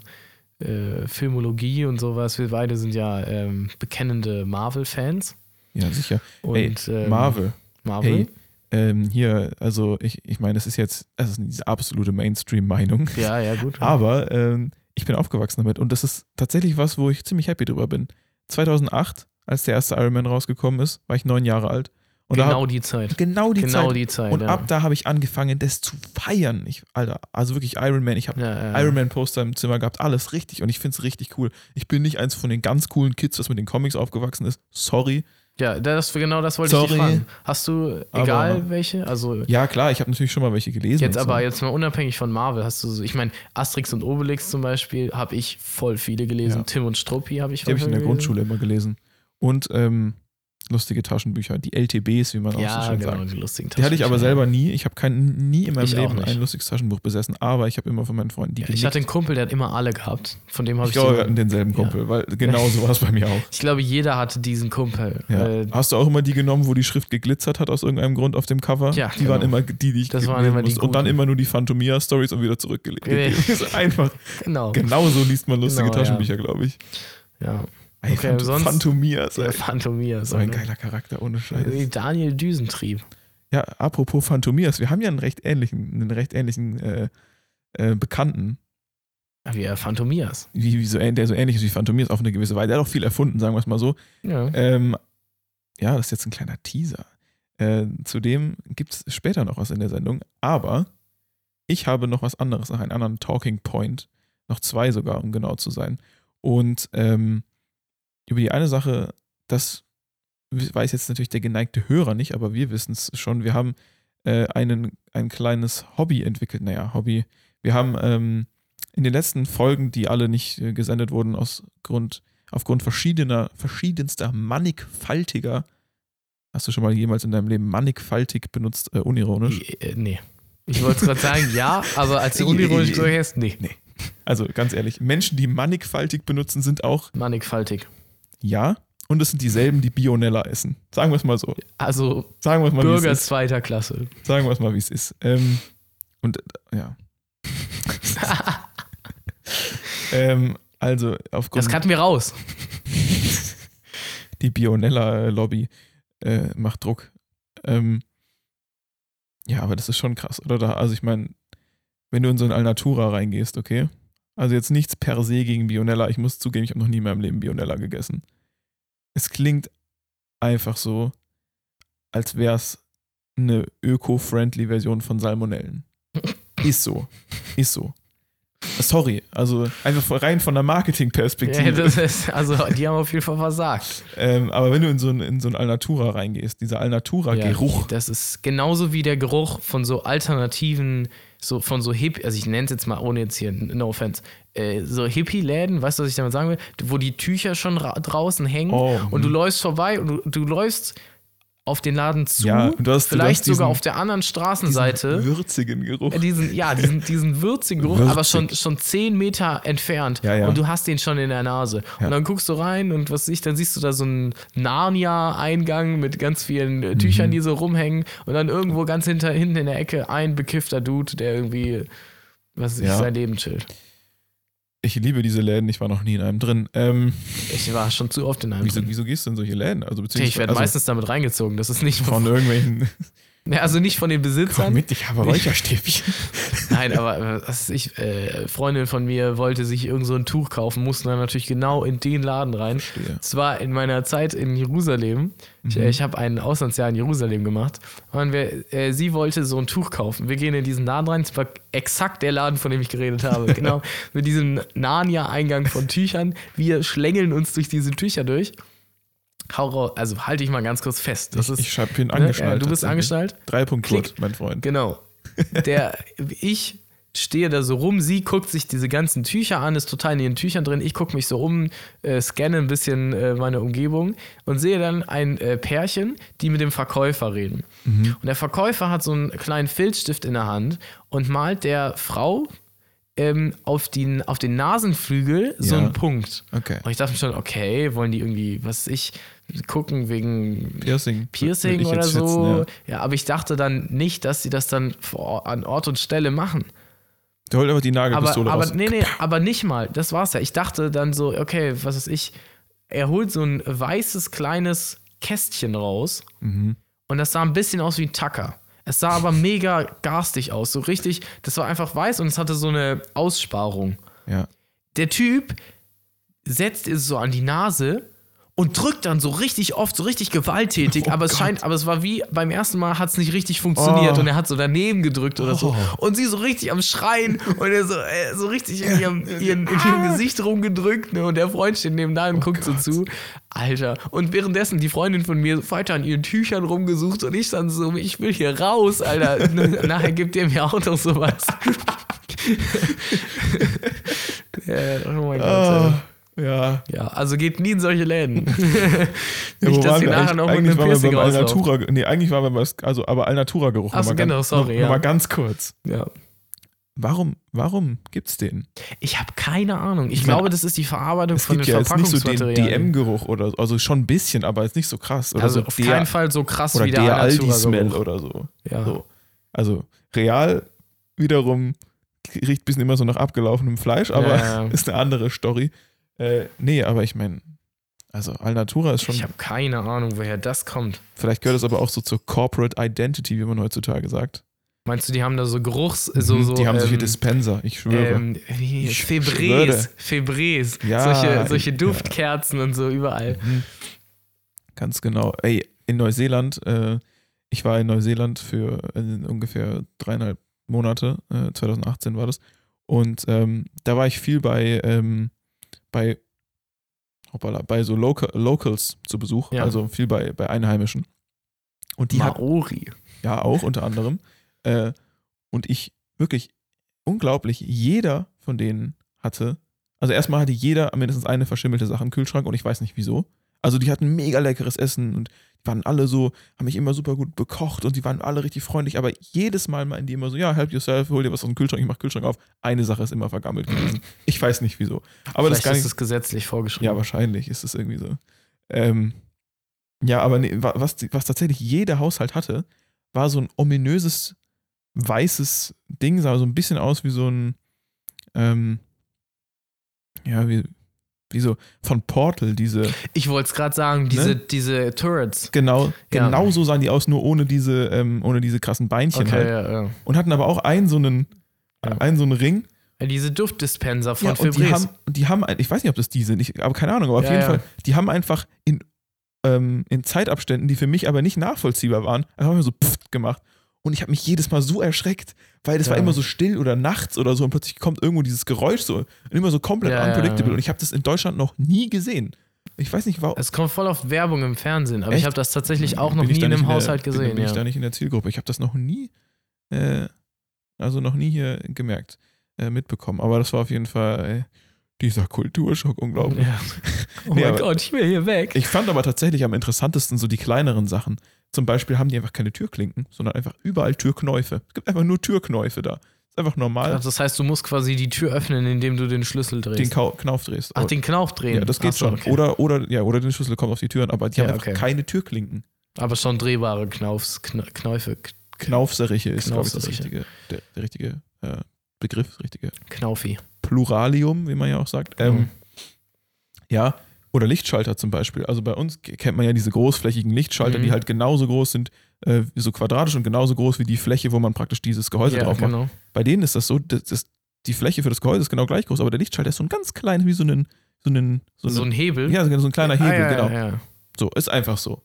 äh, Filmologie und sowas. Wir beide sind ja ähm, bekennende Marvel-Fans. Ja, sicher. Und Ey, ähm, Marvel. Marvel. Hey, ähm, hier, also ich, ich meine, es ist jetzt, es ist diese absolute Mainstream-Meinung. Ja, ja, gut. Aber ähm, ich bin aufgewachsen damit und das ist tatsächlich was, wo ich ziemlich happy drüber bin. 2008, als der erste Iron Man rausgekommen ist, war ich neun Jahre alt. Und genau hab, die Zeit. genau die genau Zeit. die Zeit. und ja. ab da habe ich angefangen, das zu feiern. Ich, Alter, also wirklich Iron Man. Ich habe ja, ja. Iron Man Poster im Zimmer gehabt, alles richtig und ich finde es richtig cool. Ich bin nicht eins von den ganz coolen Kids, das mit den Comics aufgewachsen ist. Sorry. Ja, das, genau das wollte ich dich Sorry. fragen. Hast du, egal Aber- welche, also Ja, klar, ich habe natürlich schon mal welche gelesen. jetzt aber so. jetzt mal unabhängig von Marvel, hast du so, ich meine, Asterix und Obelix zum Beispiel habe ich voll viele gelesen. Ja. Tim und Struppi habe ich Die habe ich in der gelesen. Grundschule immer gelesen. Und ähm, lustige Taschenbücher, die LTBs, wie man auch so Ja, schön genau, sagt. die lustigen Die hatte ich aber selber nie. Ich habe kein, nie in meinem Ich Leben ein lustiges Taschenbuch besessen, aber ich habe immer von meinen Freunden die Ja, ich hatte einen Kumpel, der hat immer alle gehabt. Von dem habe Ich ich, glaube, wir hatten denselben Kumpel, weil genau so war es bei mir auch. ich glaube, jeder hatte diesen Kumpel. Ja. Äh, Hast du auch immer die genommen, wo die Schrift geglitzert hat aus irgendeinem Grund auf dem Cover? Ja, die waren genau. immer die, die ich Das waren immer die. Und dann immer nur die Phantomia-Stories und wieder zurückgelegt. Nee. einfach, genau. genau so liest man lustige Genau, ja. Taschenbücher, glaube ich. Ja. Ey, Okay, Phant sonst- Phantomia ist Der ein, Phantomia. so ein geiler Charakter, ohne Scheiß. Wie Daniel Düsentrieb. Ja, apropos Phantomias, wir haben ja einen recht ähnlichen, einen recht ähnlichen äh, äh, Bekannten, Wie er Phantomias. wie, wie so, der so ähnlich ist wie Phantomias auf eine gewisse Weise. Der hat auch viel erfunden, sagen wir es mal so. Ja. Ähm, ja, das ist jetzt ein kleiner Teaser. Äh, zudem gibt es später noch was in der Sendung, aber ich habe noch was anderes, noch einen anderen Talking Point, noch zwei sogar, um genau zu sein. Und ähm, über die eine Sache, das weiß jetzt natürlich der geneigte Hörer nicht, aber wir wissen es schon. Wir haben äh, einen, ein kleines Hobby entwickelt. Naja, Hobby. Wir haben ähm, in den letzten Folgen, die alle nicht äh, gesendet wurden, aus Grund, aufgrund verschiedener, verschiedenster, mannigfaltiger, hast du schon mal jemals in deinem Leben mannigfaltig benutzt, äh, unironisch? Äh, nee. Ich wollte gerade sagen, ja, aber als du unironisch gesagt hast, nee. Also ganz ehrlich, Menschen, die mannigfaltig benutzen, sind auch Mannigfaltig. Ja. Und es sind dieselben, die Bionella essen. Sagen wir es mal so. Also Sagen mal, Bürger zweiter Klasse. Sagen wir es mal, wie es ist. Ähm, und äh, ja. ähm, also aufgrund Das cutten wir raus. die Bionella-Lobby äh, macht Druck. Ähm, ja, aber das ist schon krass, oder? Da, also ich meine, wenn du in so ein Alnatura reingehst, okay? Also jetzt nichts per se gegen Bionella. Ich muss zugeben, ich habe noch nie in meinem Leben Bionella gegessen. Es klingt einfach so, als wäre es eine öko-friendly Version von Salmonellen. Ist so. Ist so. Sorry, also einfach rein von der Marketingperspektive. Ja, also die haben auf jeden Fall versagt. Ähm, aber wenn du in so ein, in so ein Alnatura reingehst, dieser Alnatura-Geruch, Das ist genauso wie der Geruch von so alternativen, so von so Hip, also ich nenne es jetzt mal ohne jetzt hier, no offense, äh, so Hippie-Läden, weißt du, was ich damit sagen will? Wo die Tücher schon ra- draußen hängen Oh, und du hm. läufst vorbei und du, du läufst auf den Laden zu, Ja, und du hast- du vielleicht hast diesen- sogar auf der anderen Straßenseite. diesen würzigen Geruch. Ja, diesen, ja, diesen, diesen würzigen Geruch, Würzig. aber schon, schon 10 Meter entfernt. Ja, ja. Und du hast den schon in der Nase. Und dann guckst du rein und was ich, dann siehst du da so einen Narnia-Eingang mit ganz vielen äh, Tüchern, Mhm. die so rumhängen. Und dann irgendwo ganz hinter, hinten in der Ecke ein bekiffter Dude, der irgendwie, was Ja. sein Leben chillt. Ich liebe diese Läden, ich war noch nie in einem drin. Ähm, Ich war schon zu oft in einem. wieso, drin. wieso gehst du in solche Läden? Also beziehungsweise ich werde also meistens damit reingezogen. Das ist nicht von von, irgendwelchen. also nicht von den Komm Besitzern. mit, ich habe Räucherstäbchen. Nein, aber was weiß ich, äh, Freundin von mir wollte sich irgend so ein Tuch kaufen, mussten dann natürlich genau in den Laden rein. Verstehe. Es war in meiner Zeit in Jerusalem. Ich, Mhm. äh, ich habe ein Auslandsjahr in Jerusalem gemacht. Und wir, äh, sie wollte so ein Tuch kaufen. Wir gehen in diesen Laden rein. Es war exakt der Laden, von dem ich geredet habe. Genau. Mit diesem Narnia-Eingang von Tüchern. Wir schlängeln uns durch diese Tücher durch. Hau raus. Also halte ich mal ganz kurz fest. Das ich ist, ich hab ihn ne? angeschnallt. Ja, du bist angeschnallt. Drei Punkt. Kurt, mein Freund. Genau. Der, ich stehe da so rum, sie guckt sich diese ganzen Tücher an, ist total in ihren Tüchern drin. Ich gucke mich so um, äh, scanne ein bisschen äh, meine Umgebung und sehe dann ein äh, Pärchen, die mit dem Verkäufer reden. Mhm. Und der Verkäufer hat so einen kleinen Filzstift in der Hand und malt der Frau ähm, auf, den, auf den Nasenflügel so Ja. einen Punkt. Okay. Und ich dachte mir schon, okay, wollen die irgendwie, was weiß ich, gucken wegen Piercing. Piercing oder so. schätzen, ja. aber ich dachte dann nicht, dass sie das dann vor, an Ort und Stelle machen. Der holt einfach die Aber, Nagelpistole aber raus. nee, nee, aber nicht mal. Das war's ja. Ich dachte dann so, okay, was weiß ich, er holt so ein weißes kleines Kästchen raus Mhm. und das sah ein bisschen aus wie ein Tacker. Es sah aber mega garstig aus, so richtig, das war einfach weiß und es hatte so eine Aussparung. Ja. Der Typ setzt es so an die Nase und drückt dann so richtig oft, so richtig gewalttätig, Oh aber es Gott. scheint, aber es war wie beim ersten Mal hat es nicht richtig funktioniert Oh. und er hat so daneben gedrückt oder so Oh. und sie so richtig am Schreien und er so, äh, so richtig in ihrem, ihren, in ihrem Gesicht rumgedrückt ne? und der Freund steht neben da und guckt Oh Gott. so zu. Alter. Und währenddessen die Freundin von mir weiter an ihren Tüchern rumgesucht und ich dann so, ich will hier raus, Alter. Nachher gibt ihr mir auch noch sowas. ja, oh mein Gott. Ja. Ja, also geht nie in solche Läden. Ja, Nicht, dass sie wir nachher eigentlich? noch mit einem Piercing. Alnatura, nee, eigentlich waren wir bei, also, aber Alnatura-Geruch. Ach so, nochmal genau, ganz, sorry, noch, ja. noch mal ganz kurz. Ja. Warum, warum gibt's den? Ich habe keine Ahnung. Ich, Ich glaube, das ist die Verarbeitung Es von gibt den ja jetzt nicht so den. DM-Geruch oder so, also schon ein bisschen, aber jetzt nicht so krass. Oder also so auf der, keinen Fall so krass oder wie der, der. Aldi-Smell oder so. Ja. so. Also real wiederum riecht ein bisschen immer so nach abgelaufenem Fleisch, aber ja. ist eine andere Story. Äh, nee, aber ich meine, Also Alnatura ist schon, Ich habe keine Ahnung, woher das kommt. vielleicht gehört es aber auch so zur Corporate Identity, wie man heutzutage sagt. Meinst du, die haben da so Geruchs, so, Mhm, so die haben solche ähm, Dispenser, ich schwöre. ähm, Ich Febrés. Febrés, Ja, solche, solche ja. Duftkerzen und so überall. Mhm. Ganz genau. Ey, in Neuseeland, äh, ich war in Neuseeland für äh, ungefähr dreieinhalb Monate, äh, 2018 war das. Und ähm, da war ich viel bei, ähm, bei, hoppala, bei so Local, Locals zu Besuch, Ja. also viel bei, bei Einheimischen. Und die hat, Maori. ja auch unter anderem. Äh, und ich wirklich unglaublich, jeder von denen hatte, also erstmal hatte jeder mindestens eine verschimmelte Sache im Kühlschrank und ich weiß nicht wieso. Also die hatten mega leckeres Essen und die waren alle so, haben mich immer super gut bekocht und die waren alle richtig freundlich, aber jedes Mal meinen die immer so, ja, help yourself, hol dir was aus dem Kühlschrank, ich mach Kühlschrank auf. Eine Sache ist immer vergammelt gewesen. Ich weiß nicht wieso. Aber das Vielleicht kann ist es gesetzlich vorgeschrieben. ja, wahrscheinlich ist es irgendwie so. Ähm, ja, aber nee, wa- was, was tatsächlich jeder Haushalt hatte, war so ein ominöses weißes Ding, sah so ein bisschen aus wie so ein, ähm, ja, wie, wie so von Portal, diese, Ich wollte es gerade sagen, diese, diese Turrets. genau, Ja. genau so sahen die aus, nur ohne diese, ähm, ohne diese krassen Beinchen Okay, halt. ja, ja. Und hatten aber auch einen so einen, einen so einen Ring. Diese Duftdispenser von Ja, und die haben, die haben, ich weiß nicht, ob das die sind, ich, aber keine Ahnung, aber auf jeden. Fall, die haben einfach in, ähm, in Zeitabständen, die für mich aber nicht nachvollziehbar waren, einfach mal so pfft gemacht. Und ich habe mich jedes Mal so erschreckt, weil das war Ja. immer so still oder nachts oder so und plötzlich kommt irgendwo dieses Geräusch so und immer so komplett Ja, unpredictable. Und ich habe das in Deutschland noch nie gesehen. Ich weiß nicht, warum. es kommt voll auf Werbung im Fernsehen, aber ich Echt? habe das tatsächlich auch Bin noch ich nie in einem Haushalt bin- gesehen. Bin ich ja. da nicht in der Zielgruppe. Ich habe das noch nie, äh, also noch nie hier gemerkt, äh, mitbekommen. Aber das war auf jeden Fall äh, dieser Kulturschock unglaublich. Ja. Oh Nee, mein Gott, ich will hier weg. Ich fand aber tatsächlich am interessantesten so die kleineren Sachen. Zum Beispiel haben die einfach keine Türklinken, sondern einfach überall Türknäufe. Es gibt einfach nur Türknäufe da. Ist einfach normal, Also das heißt, du musst quasi die Tür öffnen, indem du den Schlüssel drehst. den Kau Knauf drehst. Ach, den Knauf drehen. ja, das geht so, schon. okay. Oder, oder, ja, oder den Schlüssel kommt auf die Türen, aber die Ja, haben einfach okay. keine Türklinken. Aber schon drehbare Knaufs, Kn Knäufe, Knaufseriche ist, glaube ich, das richtige, der, der richtige äh, Begriff, das richtige Knaufi. Pluralium, wie man ja auch sagt. Ähm, Mhm. Ja, oder Lichtschalter zum Beispiel. Also bei uns kennt man ja diese großflächigen Lichtschalter, Mhm. die halt genauso groß sind, äh, so quadratisch und genauso groß wie die Fläche, wo man praktisch dieses Gehäuse Ja, drauf macht. genau. Bei denen ist das so, das, das, die Fläche für das Gehäuse ist genau gleich groß, aber der Lichtschalter ist so ein ganz klein, wie so ein, so ein, so, So ein Hebel. ja, so ein kleiner Hebel, ah, ja, genau. Ja. So, ist einfach so.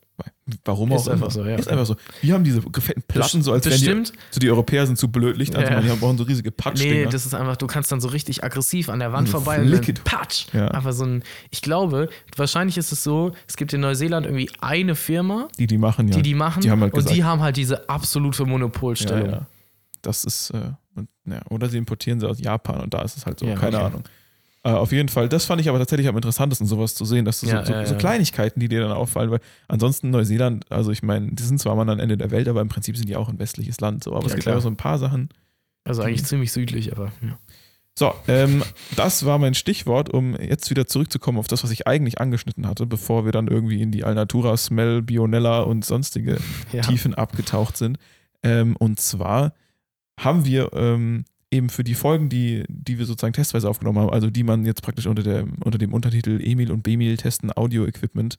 Warum Ist auch einfach immer. so, ja. Ist einfach so. Wir haben diese fetten Platten, so als wären die, so die Europäer sind zu blöd, Licht Ja. die brauchen so riesige Patschdinger. Nee, das ist einfach, du kannst dann so richtig aggressiv an der Wand vorbei und patsch. Ja. Einfach so ein, ich glaube, wahrscheinlich ist es so, es gibt in Neuseeland irgendwie eine Firma, die, die machen, ja. die die machen Die haben halt und gesagt- die haben halt diese absolute ja, Monopolstellung. ja. Das ist, äh, und, ja, oder sie importieren sie aus Japan und da ist es halt so, Ja, keine okay. Ahnung. Äh, auf jeden Fall, das fand ich aber tatsächlich am interessantesten, sowas zu sehen, dass du Ja, so, so, so. Kleinigkeiten, die dir dann auffallen, weil ansonsten Neuseeland, also ich meine, die sind zwar mal am Ende der Welt, aber im Prinzip sind die auch ein westliches Land, so, aber es Ja, gibt klar. so ein paar Sachen, Also eigentlich ziemlich südlich, aber ja. So, ähm, das war mein Stichwort, um jetzt wieder zurückzukommen auf das, was ich eigentlich angeschnitten hatte, bevor wir dann irgendwie in die Alnatura, Smell, Bionella und sonstige ja. Tiefen abgetaucht sind. Ähm, und zwar haben wir ähm, eben für die Folgen, die, die wir sozusagen testweise aufgenommen haben, also die man jetzt praktisch unter, der, unter dem Untertitel Emil und Bemil testen Audio-Equipment,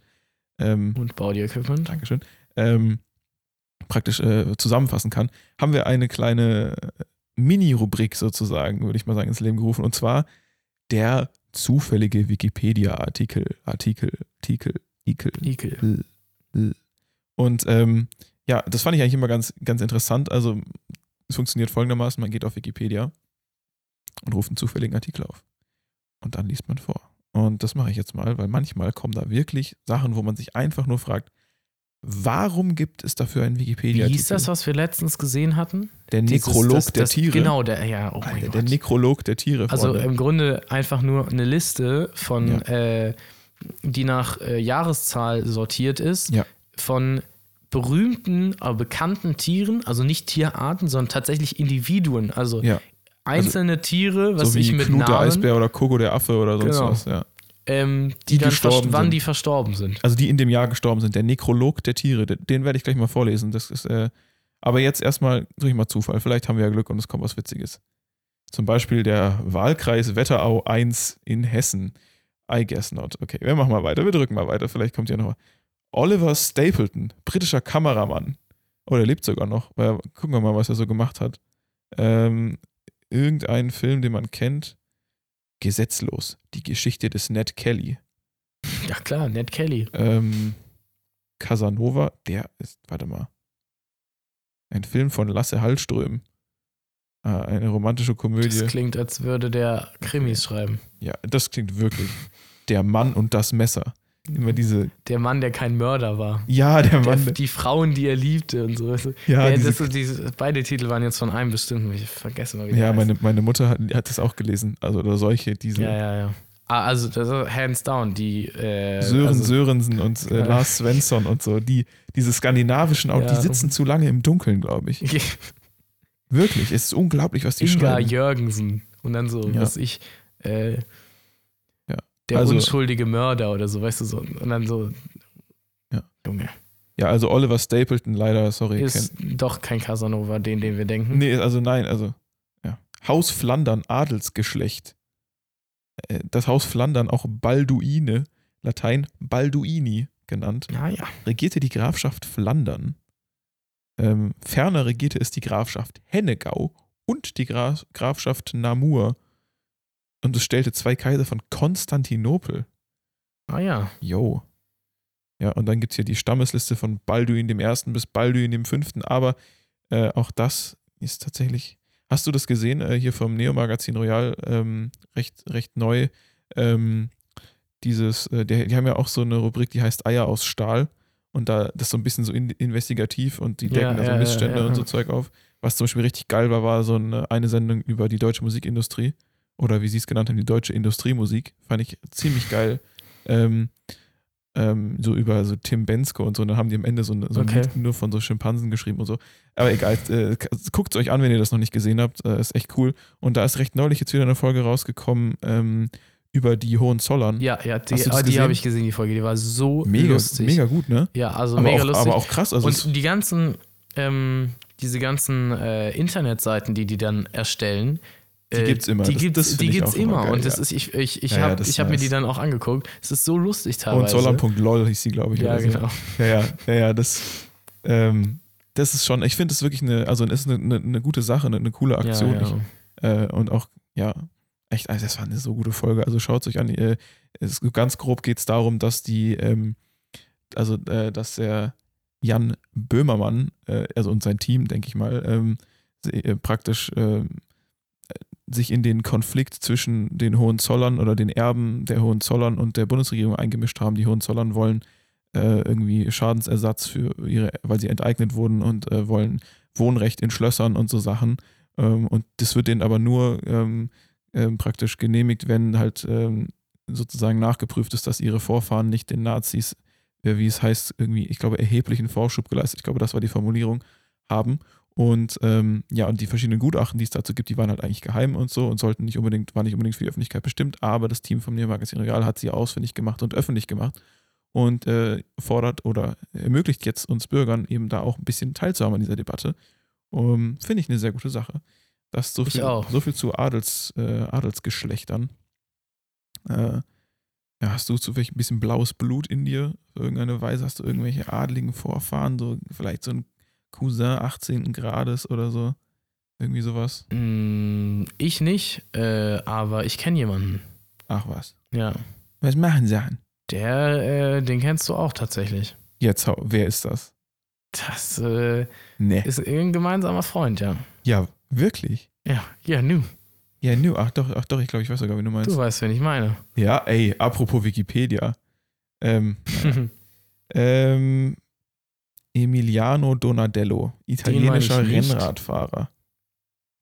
ähm, Und Body-Equipment. Dankeschön, ähm, praktisch äh, zusammenfassen kann, haben wir eine kleine Mini-Rubrik sozusagen, würde ich mal sagen, ins Leben gerufen. Und zwar der zufällige Wikipedia-Artikel, Artikel, Artikel, Ikel. Ekel. Und ähm, ja, das fand ich eigentlich immer ganz, ganz interessant. Also es funktioniert folgendermaßen, man geht auf Wikipedia und ruft einen zufälligen Artikel auf. Und dann liest man vor. Und das mache ich jetzt mal, weil manchmal kommen da wirklich Sachen, wo man sich einfach nur fragt, warum gibt es dafür einen Wie Wikipedia-Artikel? hieß das, was wir letztens gesehen hatten? Der Dieses- Nekrolog das, der das, Tiere. Genau, der, ja, oh mein Alter, Gott. der Nekrolog der Tiere. Also Freunde. im Grunde einfach nur eine Liste von, Ja. äh, die nach äh, Jahreszahl sortiert ist, Ja. von berühmten, aber bekannten Tieren, also nicht Tierarten, sondern tatsächlich Individuen, also ja, einzelne Tiere, was so ich mit Knut der Namen, Eisbär oder Coco der Affe oder sonst Genau. was. Ja. ähm, die, die dann gestorben wann sind. die verstorben sind. Also die in dem Jahr gestorben sind. Der Nekrolog der Tiere. Den, werde ich gleich mal vorlesen. Das ist, äh, aber jetzt erstmal, ich mal Zufall. Vielleicht haben wir ja Glück und es kommt was Witziges. Zum Beispiel der Wahlkreis Wetterau 1 in Hessen. I guess not. Okay, wir machen mal weiter. Wir drücken mal weiter. Vielleicht kommt ja noch. Oliver Stapleton, britischer Kameramann. Oh, der lebt sogar noch. Gucken wir mal, was er so gemacht hat. Ähm, irgendein Film, den man kennt. Gesetzlos. Die Geschichte des Ned Kelly. Ja klar, Ned Kelly. Ähm, Casanova, der ist, warte mal. Ein Film von Lasse Hallström. Ah, eine romantische Komödie. Das klingt, als würde der Krimis schreiben. Ja, das klingt wirklich. Der Mann und das Messer. Immer diese. Der Mann, der kein Mörder war. Ja, der Der, Mann. die Frauen, die er liebte und so. ja, ja, diese, das, diese, beide Titel waren jetzt von einem bestimmten. Ich vergesse mal wieder. ja meine, meine Mutter hat, hat das auch gelesen. Also, oder solche, diese. Ja, ja, ja. Ah, also hands down, die äh, Sören also, Sörensen und äh. Lars Svensson und so, die, diese skandinavischen, auch, die Ja. sitzen zu lange im Dunkeln, glaube ich. Wirklich, es ist unglaublich, was die Inga schreiben. Jürgensen. Und dann so, Ja. was ich, äh. Der Also- unschuldige Mörder oder so, weißt du, so. Und dann so, Ja. Junge, Ja, also Oliver Stapleton, leider, sorry. ist doch kein Casanova, den, den wir denken. Nee, also nein, also ja. Haus Flandern, Adelsgeschlecht. Äh, Das Haus Flandern, auch Balduine, Latein Balduini genannt, Ja, ja. regierte die Grafschaft Flandern. Ähm, ferner regierte es die Grafschaft Hennegau und die Graf Grafschaft Namur. Und es stellte zwei Kaiser von Konstantinopel. Ah ja. Jo. Ja, und dann gibt es hier die Stammesliste von Balduin dem Ersten bis Balduin dem Fünften, aber äh, auch das ist tatsächlich. Hast du das gesehen? Äh, hier vom Neo-Magazin Royal, ähm, recht, recht neu. Ähm, dieses, äh, der, die haben ja auch so eine Rubrik, die heißt Eier aus Stahl. Und da das ist so ein bisschen so in, investigativ und die decken Ja, da so ja, Missstände ja. und so Zeug auf. Was zum Beispiel richtig geil war, war so eine, eine Sendung über die deutsche Musikindustrie. Oder wie sie es genannt haben, die deutsche Industriemusik. Fand ich ziemlich geil. Ähm, ähm, so über so Tim Bensko und so. Und dann haben die am Ende so, so ein Okay. Lied nur von so Schimpansen geschrieben und so. Aber egal, äh, guckt es euch an, wenn ihr das noch nicht gesehen habt. Äh, ist echt cool. Und da ist recht neulich jetzt wieder eine Folge rausgekommen ähm, über die Hohenzollern. Ja, ja, die, ah, die habe ich gesehen, die Folge. Die war so mega, lustig. mega gut, ne? Ja, also aber, mega auch, lustig. aber auch krass. Also und die ganzen, ähm, diese ganzen äh, Internetseiten, die die dann erstellen, Die äh, gibt's immer. Die Das- gibt's, das die gibt's immer geil, und das ja. ist, ich, ich, ich Ja, ja, habe ich hab mir nice. die dann auch angeguckt. Es ist so lustig teilweise. Hohenzollern.lol hieß sie, glaube ich. Ja, oder so. genau. Ja, ja, ja, ja das, ähm, das ist schon, ich finde es wirklich eine, also es ist eine, eine, eine gute Sache, eine, eine coole Aktion. Ja, ja. Ich, äh, und auch, ja, echt, also das war eine so gute Folge. Also schaut es euch an. Äh, es, ganz grob geht es darum, dass die, ähm, also, äh, dass der Jan Böhmermann, äh, also und sein Team, denke ich mal, ähm, äh, praktisch ähm, äh, sich in den Konflikt zwischen den Hohenzollern oder den Erben der Hohenzollern und der Bundesregierung eingemischt haben. Die Hohenzollern wollen äh, irgendwie Schadensersatz für ihre, weil sie enteignet wurden und äh, wollen Wohnrecht in Schlössern und so Sachen. Ähm, und das wird denen aber nur ähm, ähm, praktisch genehmigt, wenn halt ähm, sozusagen nachgeprüft ist, dass ihre Vorfahren nicht den Nazis, äh, wie es heißt, irgendwie, ich glaube, erheblichen Vorschub geleistet, ich glaube, das war die Formulierung, haben. Und ähm, ja, und die verschiedenen Gutachten, die es dazu gibt, die waren halt eigentlich geheim und so und sollten nicht unbedingt, waren nicht unbedingt für die Öffentlichkeit bestimmt, aber das Team vom Neo Magazin Royal hat sie ausfindig gemacht und öffentlich gemacht und äh, fordert oder ermöglicht jetzt uns Bürgern eben da auch ein bisschen teilzuhaben an dieser Debatte. Um, Finde ich eine sehr gute Sache. Das so Ich viel, auch. so viel zu Adels, äh, Adelsgeschlechtern. Äh, ja, hast du zufällig ein bisschen blaues Blut in dir? Auf irgendeine Weise hast du irgendwelche adligen Vorfahren, so vielleicht so ein Cousin 18. Grades oder so? Irgendwie sowas? Mm, Ich nicht, äh, aber ich kenne jemanden. Ach was. Ja. Was machen sie an? Der, äh, den kennst du auch tatsächlich. Jetzt, wer ist das? Das äh, Ne. ist ein gemeinsamer Freund, ja. Ja, wirklich? Ja, ja, nu. Ja, nu, ach doch, ach doch, ich glaube, ich weiß sogar, wie du meinst. Du weißt, wen ich meine. Ja, ey, apropos Wikipedia. Ähm, ähm, Emiliano Donadello, italienischer. Rennradfahrer.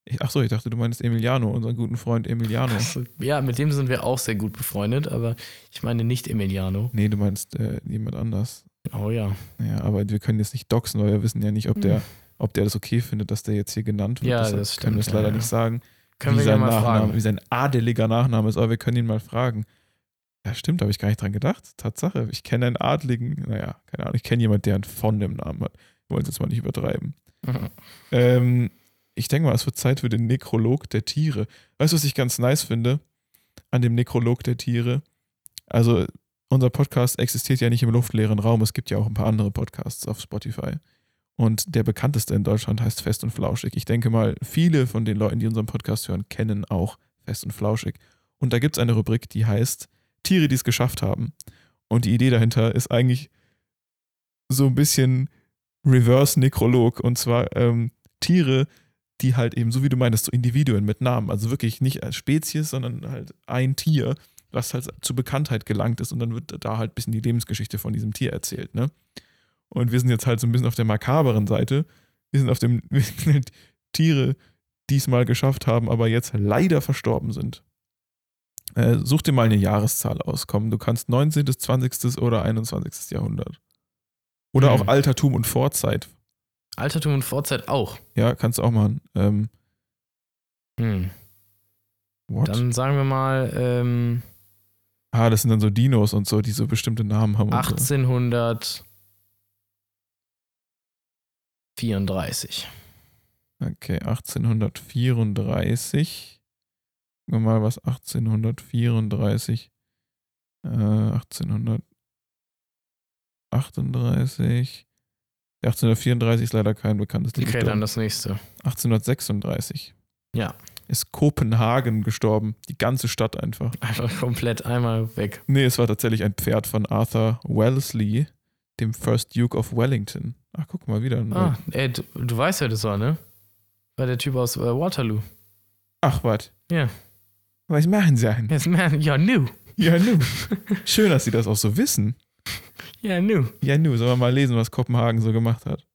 Ich, ach so, ich dachte, du meinst Emiliano, unseren guten Freund Emiliano. ja, mit dem sind wir auch sehr gut befreundet, aber ich meine nicht Emiliano. Nee, du meinst äh, jemand anders. Oh ja. Ja, aber wir können jetzt nicht doxen, weil wir wissen ja nicht, ob der, ob der das okay findet, dass der jetzt hier genannt wird. Ja, Deshalb das können wir es stimmt, leider ja, nicht sagen, Können wie wir ja sein mal Nachname, fragen. wie sein adeliger Nachname ist, aber wir können ihn mal fragen. Ja, stimmt, habe ich gar nicht dran gedacht. Tatsache, ich kenne einen Adligen, naja, keine Ahnung, ich kenne jemanden, der einen von dem Namen hat. Ich wollte es jetzt mal nicht übertreiben. Ähm, ich denke mal, es wird Zeit für den Nekrolog der Tiere. Weißt du, was ich ganz nice finde an dem Nekrolog der Tiere? Also unser Podcast existiert ja nicht im luftleeren Raum. Es gibt ja auch ein paar andere Podcasts auf Spotify. Und der bekannteste in Deutschland heißt Fest und Flauschig. Ich denke mal, viele von den Leuten, die unseren Podcast hören, kennen auch Fest und Flauschig. Und da gibt es eine Rubrik, die heißt Tiere, die es geschafft haben. Und die Idee dahinter ist eigentlich so ein bisschen Reverse-Nekrolog. Und zwar ähm, Tiere, die halt eben, so wie du meinst, so Individuen mit Namen. Also wirklich nicht als Spezies, sondern halt ein Tier, was halt zur Bekanntheit gelangt ist. Und dann wird da halt ein bisschen die Lebensgeschichte von diesem Tier erzählt. Ne? Und wir sind jetzt halt so ein bisschen auf der makaberen Seite. Wir sind auf dem wir halt Tiere, die es mal geschafft haben, aber jetzt leider verstorben sind. Äh, such dir mal eine Jahreszahl aus. Komm, du kannst 19., 20. oder 21. Jahrhundert. Oder Hm. auch Altertum und Vorzeit. Altertum und Vorzeit auch. Ja, kannst du auch machen. Ähm, Hm. what? Dann sagen wir mal ähm, ah, das sind dann so Dinos und so, die so bestimmte Namen haben. Und so. 1834. Okay, 1834. Gucken wir mal, was 1834. Äh, 1838. Ja, 1834 ist leider kein bekanntes Tier. Okay, dann das nächste. 1836 Ja, ist Kopenhagen gestorben. Die ganze Stadt einfach. einfach komplett einmal weg. Nee, es war tatsächlich ein Pferd von Arthur Wellesley, dem First Duke of Wellington. Ach, guck mal, wieder. Ah, ey, du, du weißt, wer das war, ne? War der Typ aus äh, Waterloo. Ach, was? Ja. Was machen sie denn? Yes, man, ja, nu. Ja, nu. Schön, dass sie das auch so wissen. Ja, nu. Ja, nu. Sollen wir mal lesen, was Kopenhagen so gemacht hat?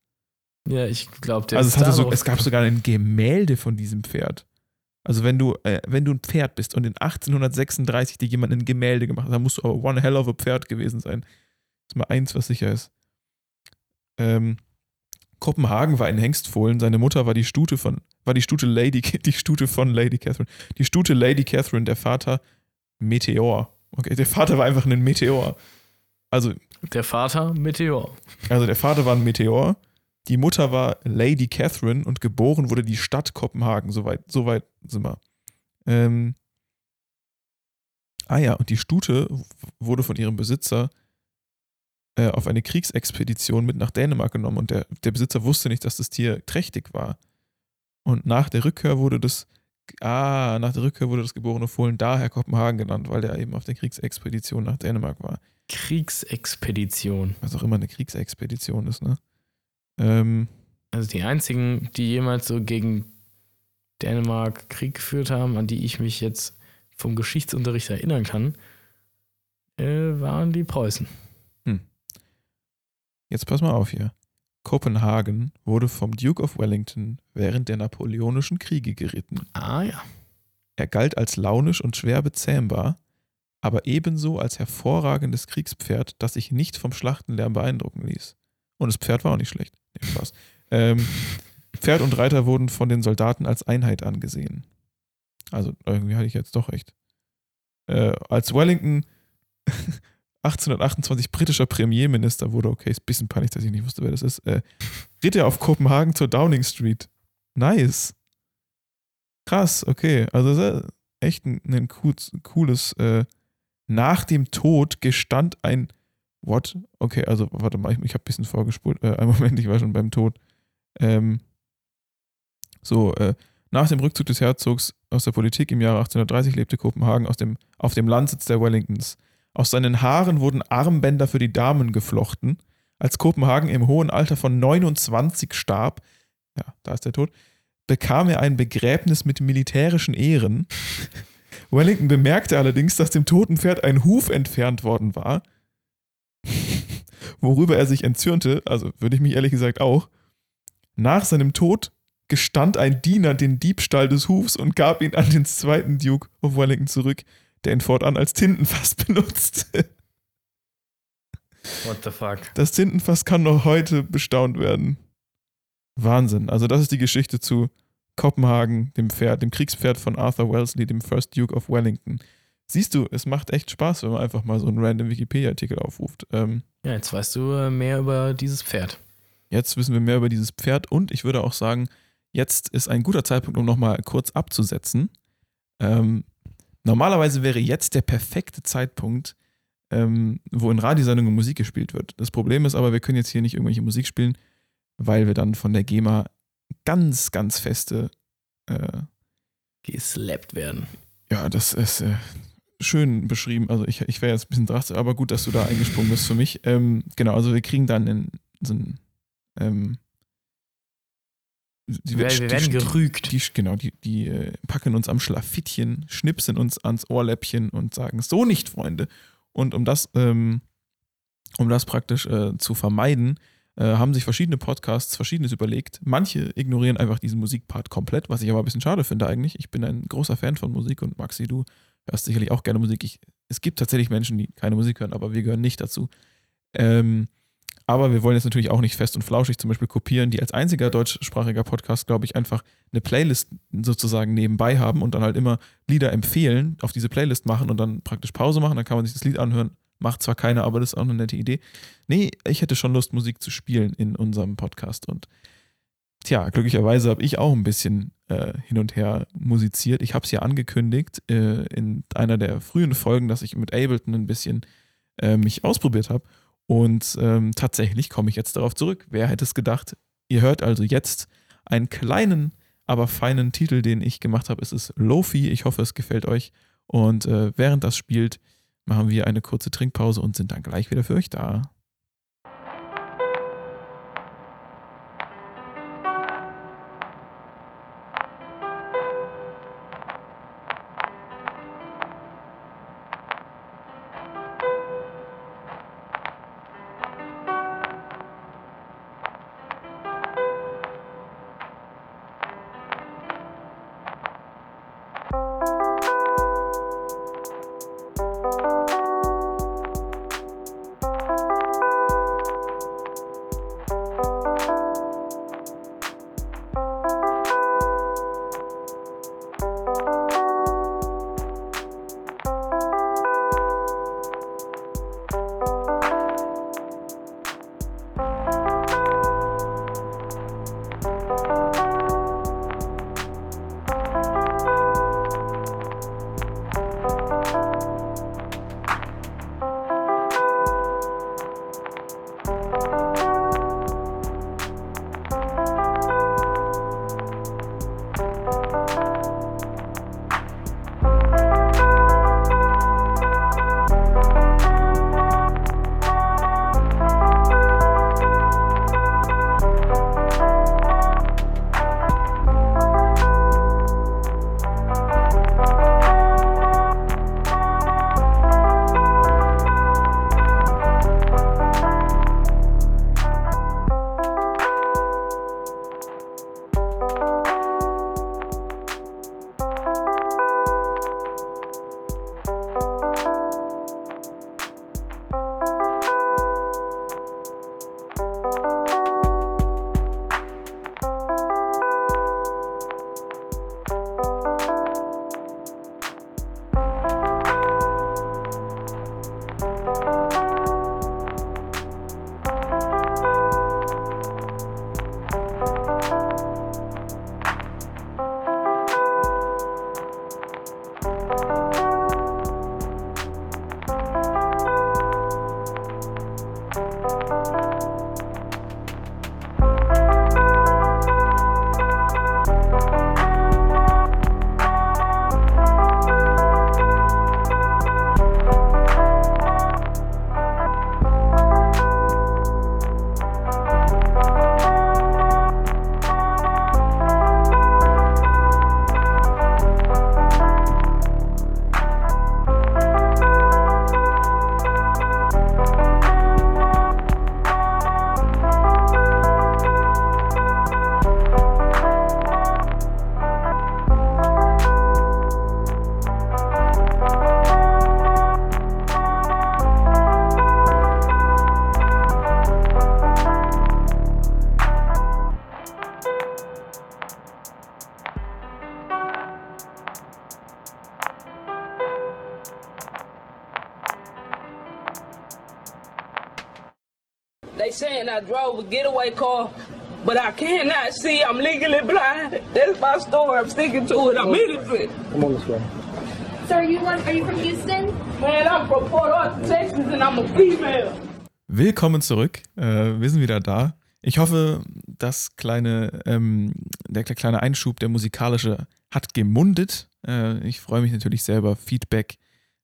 Ja, ich glaube, der also es, ist hatte so, es gab sogar ein Gemälde von diesem Pferd. Also wenn du, äh, wenn du ein Pferd bist und in 1836 dir jemand ein Gemälde gemacht hat, dann musst du aber one hell of a Pferd gewesen sein. Das ist mal eins, was sicher ist. Ähm, Kopenhagen war ein Hengstfohlen, seine Mutter war die Stute von, war die Stute Lady, die Stute von Lady Catherine. Die Stute Lady Catherine, der Vater Meteor. Okay, der Vater war einfach ein Meteor. Also Der Vater, Meteor. also der Vater war ein Meteor, die Mutter war Lady Catherine und geboren wurde die Stadt Kopenhagen. Soweit, soweit sind wir. Ähm, ah ja, und die Stute wurde von ihrem Besitzer äh, auf eine Kriegsexpedition mit nach Dänemark genommen und der, der Besitzer wusste nicht, dass das Tier trächtig war. Und nach der Rückkehr wurde das, ah, nach der Rückkehr wurde das geborene Fohlen daher Kopenhagen genannt, weil der eben auf der Kriegsexpedition nach Dänemark war Kriegsexpedition. was auch immer eine Kriegsexpedition ist, ne? Ähm, Also die einzigen, die jemals so gegen Dänemark Krieg geführt haben, an die ich mich jetzt vom Geschichtsunterricht erinnern kann, äh, waren die Preußen. jetzt pass mal auf hier. Kopenhagen wurde vom Duke of Wellington während der Napoleonischen Kriege geritten. Ah ja. Er galt als launisch und schwer bezähmbar, aber ebenso als hervorragendes Kriegspferd, das sich nicht vom Schlachtenlärm beeindrucken ließ. Und das Pferd war auch nicht schlecht. Nee, Spaß. Ähm, Pferd und Reiter wurden von den Soldaten als Einheit angesehen. Also irgendwie hatte ich jetzt doch recht. Äh, als Wellington 1828 britischer Premierminister wurde, okay, ist ein bisschen peinlich, dass ich nicht wusste, wer das ist, äh, ritt er auf Kopenhagen zur Downing Street. Nice. Krass, okay. Also das ist echt ein, ein cooles, äh, nach dem Tod gestand ein What? Okay, also warte mal, ich, ich habe ein bisschen vorgespult. Äh, einen Moment, ich war schon beim Tod. Ähm, so, äh, nach dem Rückzug des Herzogs aus der Politik im Jahre 1830 lebte Kopenhagen aus dem, auf dem Landsitz der Wellingtons. Aus seinen Haaren wurden Armbänder für die Damen geflochten. Als Kopenhagen im hohen Alter von 29 starb, ja, da ist der Tod, bekam er ein Begräbnis mit militärischen Ehren. Wellington bemerkte allerdings, dass dem toten Pferd ein Huf entfernt worden war, worüber er sich entzürnte, also würde ich mich ehrlich gesagt auch. Nach seinem Tod gestand ein Diener den Diebstahl des Hufs und gab ihn an den zweiten Duke of Wellington zurück, der ihn fortan als Tintenfass benutzte. What the fuck? Das Tintenfass kann noch heute bestaunt werden. Wahnsinn. Also das ist die Geschichte zu Kopenhagen, dem Pferd, dem Kriegspferd von Arthur Wellesley, dem First Duke of Wellington. Siehst du, es macht echt Spaß, wenn man einfach mal so einen random Wikipedia-Artikel aufruft. Ähm, Ja, jetzt weißt du äh, mehr über dieses Pferd. jetzt wissen wir mehr über dieses Pferd und ich würde auch sagen, jetzt ist ein guter Zeitpunkt, um nochmal kurz abzusetzen. Ähm, normalerweise wäre jetzt der perfekte Zeitpunkt, ähm, wo in Radiosendungen Musik gespielt wird. Das Problem ist aber, wir können jetzt hier nicht irgendwelche Musik spielen, weil wir dann von der GEMA ganz, ganz feste, äh, Geslappt werden. ja, das ist äh, schön beschrieben. Also ich, ich wäre jetzt ein bisschen drastisch, aber gut, dass du da eingesprungen bist für mich. Ähm, genau, also wir kriegen dann in so ein ähm, die, Wir, wir werden die, gerügt. die, genau, die, die äh, packen uns am Schlafittchen, schnipsen uns ans Ohrläppchen und sagen, so nicht, Freunde. Und um das, ähm, um das praktisch äh, zu vermeiden, äh, haben sich verschiedene Podcasts Verschiedenes überlegt. Manche ignorieren einfach diesen Musikpart komplett, was ich aber ein bisschen schade finde eigentlich. Ich bin ein großer Fan von Musik und Maxi, du hörst sicherlich auch gerne Musik. Ich, es gibt tatsächlich Menschen, die keine Musik hören, aber wir gehören nicht dazu. Ähm, aber wir wollen jetzt natürlich auch nicht fest und flauschig zum Beispiel kopieren, die als einziger deutschsprachiger Podcast, glaube ich, einfach eine Playlist sozusagen nebenbei haben und dann halt immer Lieder empfehlen, auf diese Playlist machen und dann praktisch Pause machen. Dann kann man sich das Lied anhören. Macht zwar keiner, aber das ist auch eine nette Idee. Nee, ich hätte schon Lust, Musik zu spielen in unserem Podcast. Und tja, glücklicherweise habe ich auch ein bisschen äh, hin und her musiziert. Ich habe es ja angekündigt äh, in einer der frühen Folgen, dass ich mit Ableton ein bisschen äh, mich ausprobiert habe. Und ähm, tatsächlich komme ich jetzt darauf zurück. Wer hätte es gedacht? Ihr hört also jetzt einen kleinen, aber feinen Titel, den ich gemacht habe. Es ist Lofi. Ich hoffe, es gefällt euch. Und äh, während das spielt, machen wir eine kurze Trinkpause und sind dann gleich wieder für euch da. Getaway car, but I cannot see. I'm legally blind. That's my story. I'm sticking to it. I'm innocent. So are you one, are you from Houston? Man, I'm from Port Arthur, Texas, and I'm a female. Willkommen zurück. Äh, wir sind wieder da. Ich hoffe, das kleine, ähm, der kleine Einschub, der musikalische, hat gemundet. Äh, ich freue mich natürlich selber. Feedback.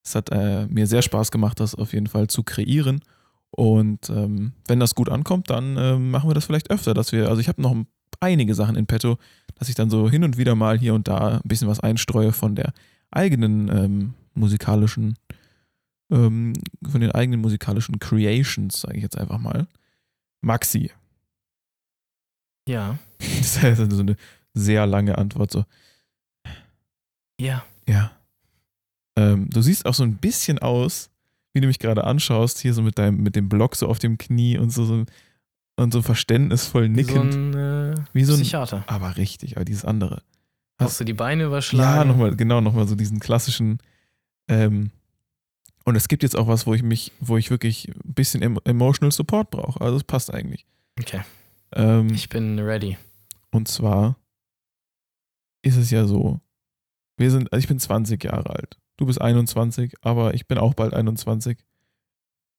Es hat äh, mir sehr Spaß gemacht, das auf jeden Fall zu kreieren. Und ähm, wenn das gut ankommt, dann ähm, machen wir das vielleicht öfter, dass wir, also ich habe noch einige Sachen in petto, dass ich dann so hin und wieder mal hier und da ein bisschen was einstreue von der eigenen ähm, musikalischen, ähm, von den eigenen musikalischen Creations, sage ich jetzt einfach mal. Maxi. Ja. Das ist so eine sehr lange Antwort. So, Ja. ja. Ähm, du siehst auch so ein bisschen aus, wie du mich gerade anschaust, hier so mit deinem, mit dem Block so auf dem Knie und so, so und so verständnisvoll Wie so nickend. ein, äh, Wie so ein- Psychiater. aber richtig, aber dieses andere. Hast du die Beine Ja, überschlagen? nochmal, genau, nochmal so diesen klassischen. Ähm, und es gibt jetzt auch was, wo ich mich, wo ich wirklich ein bisschen em emotional Support brauche. Also es passt eigentlich. Okay, Ähm, ich bin ready. und zwar ist es ja so, wir sind, also ich bin 20 Jahre alt. Du bist 21, aber ich bin auch bald 21.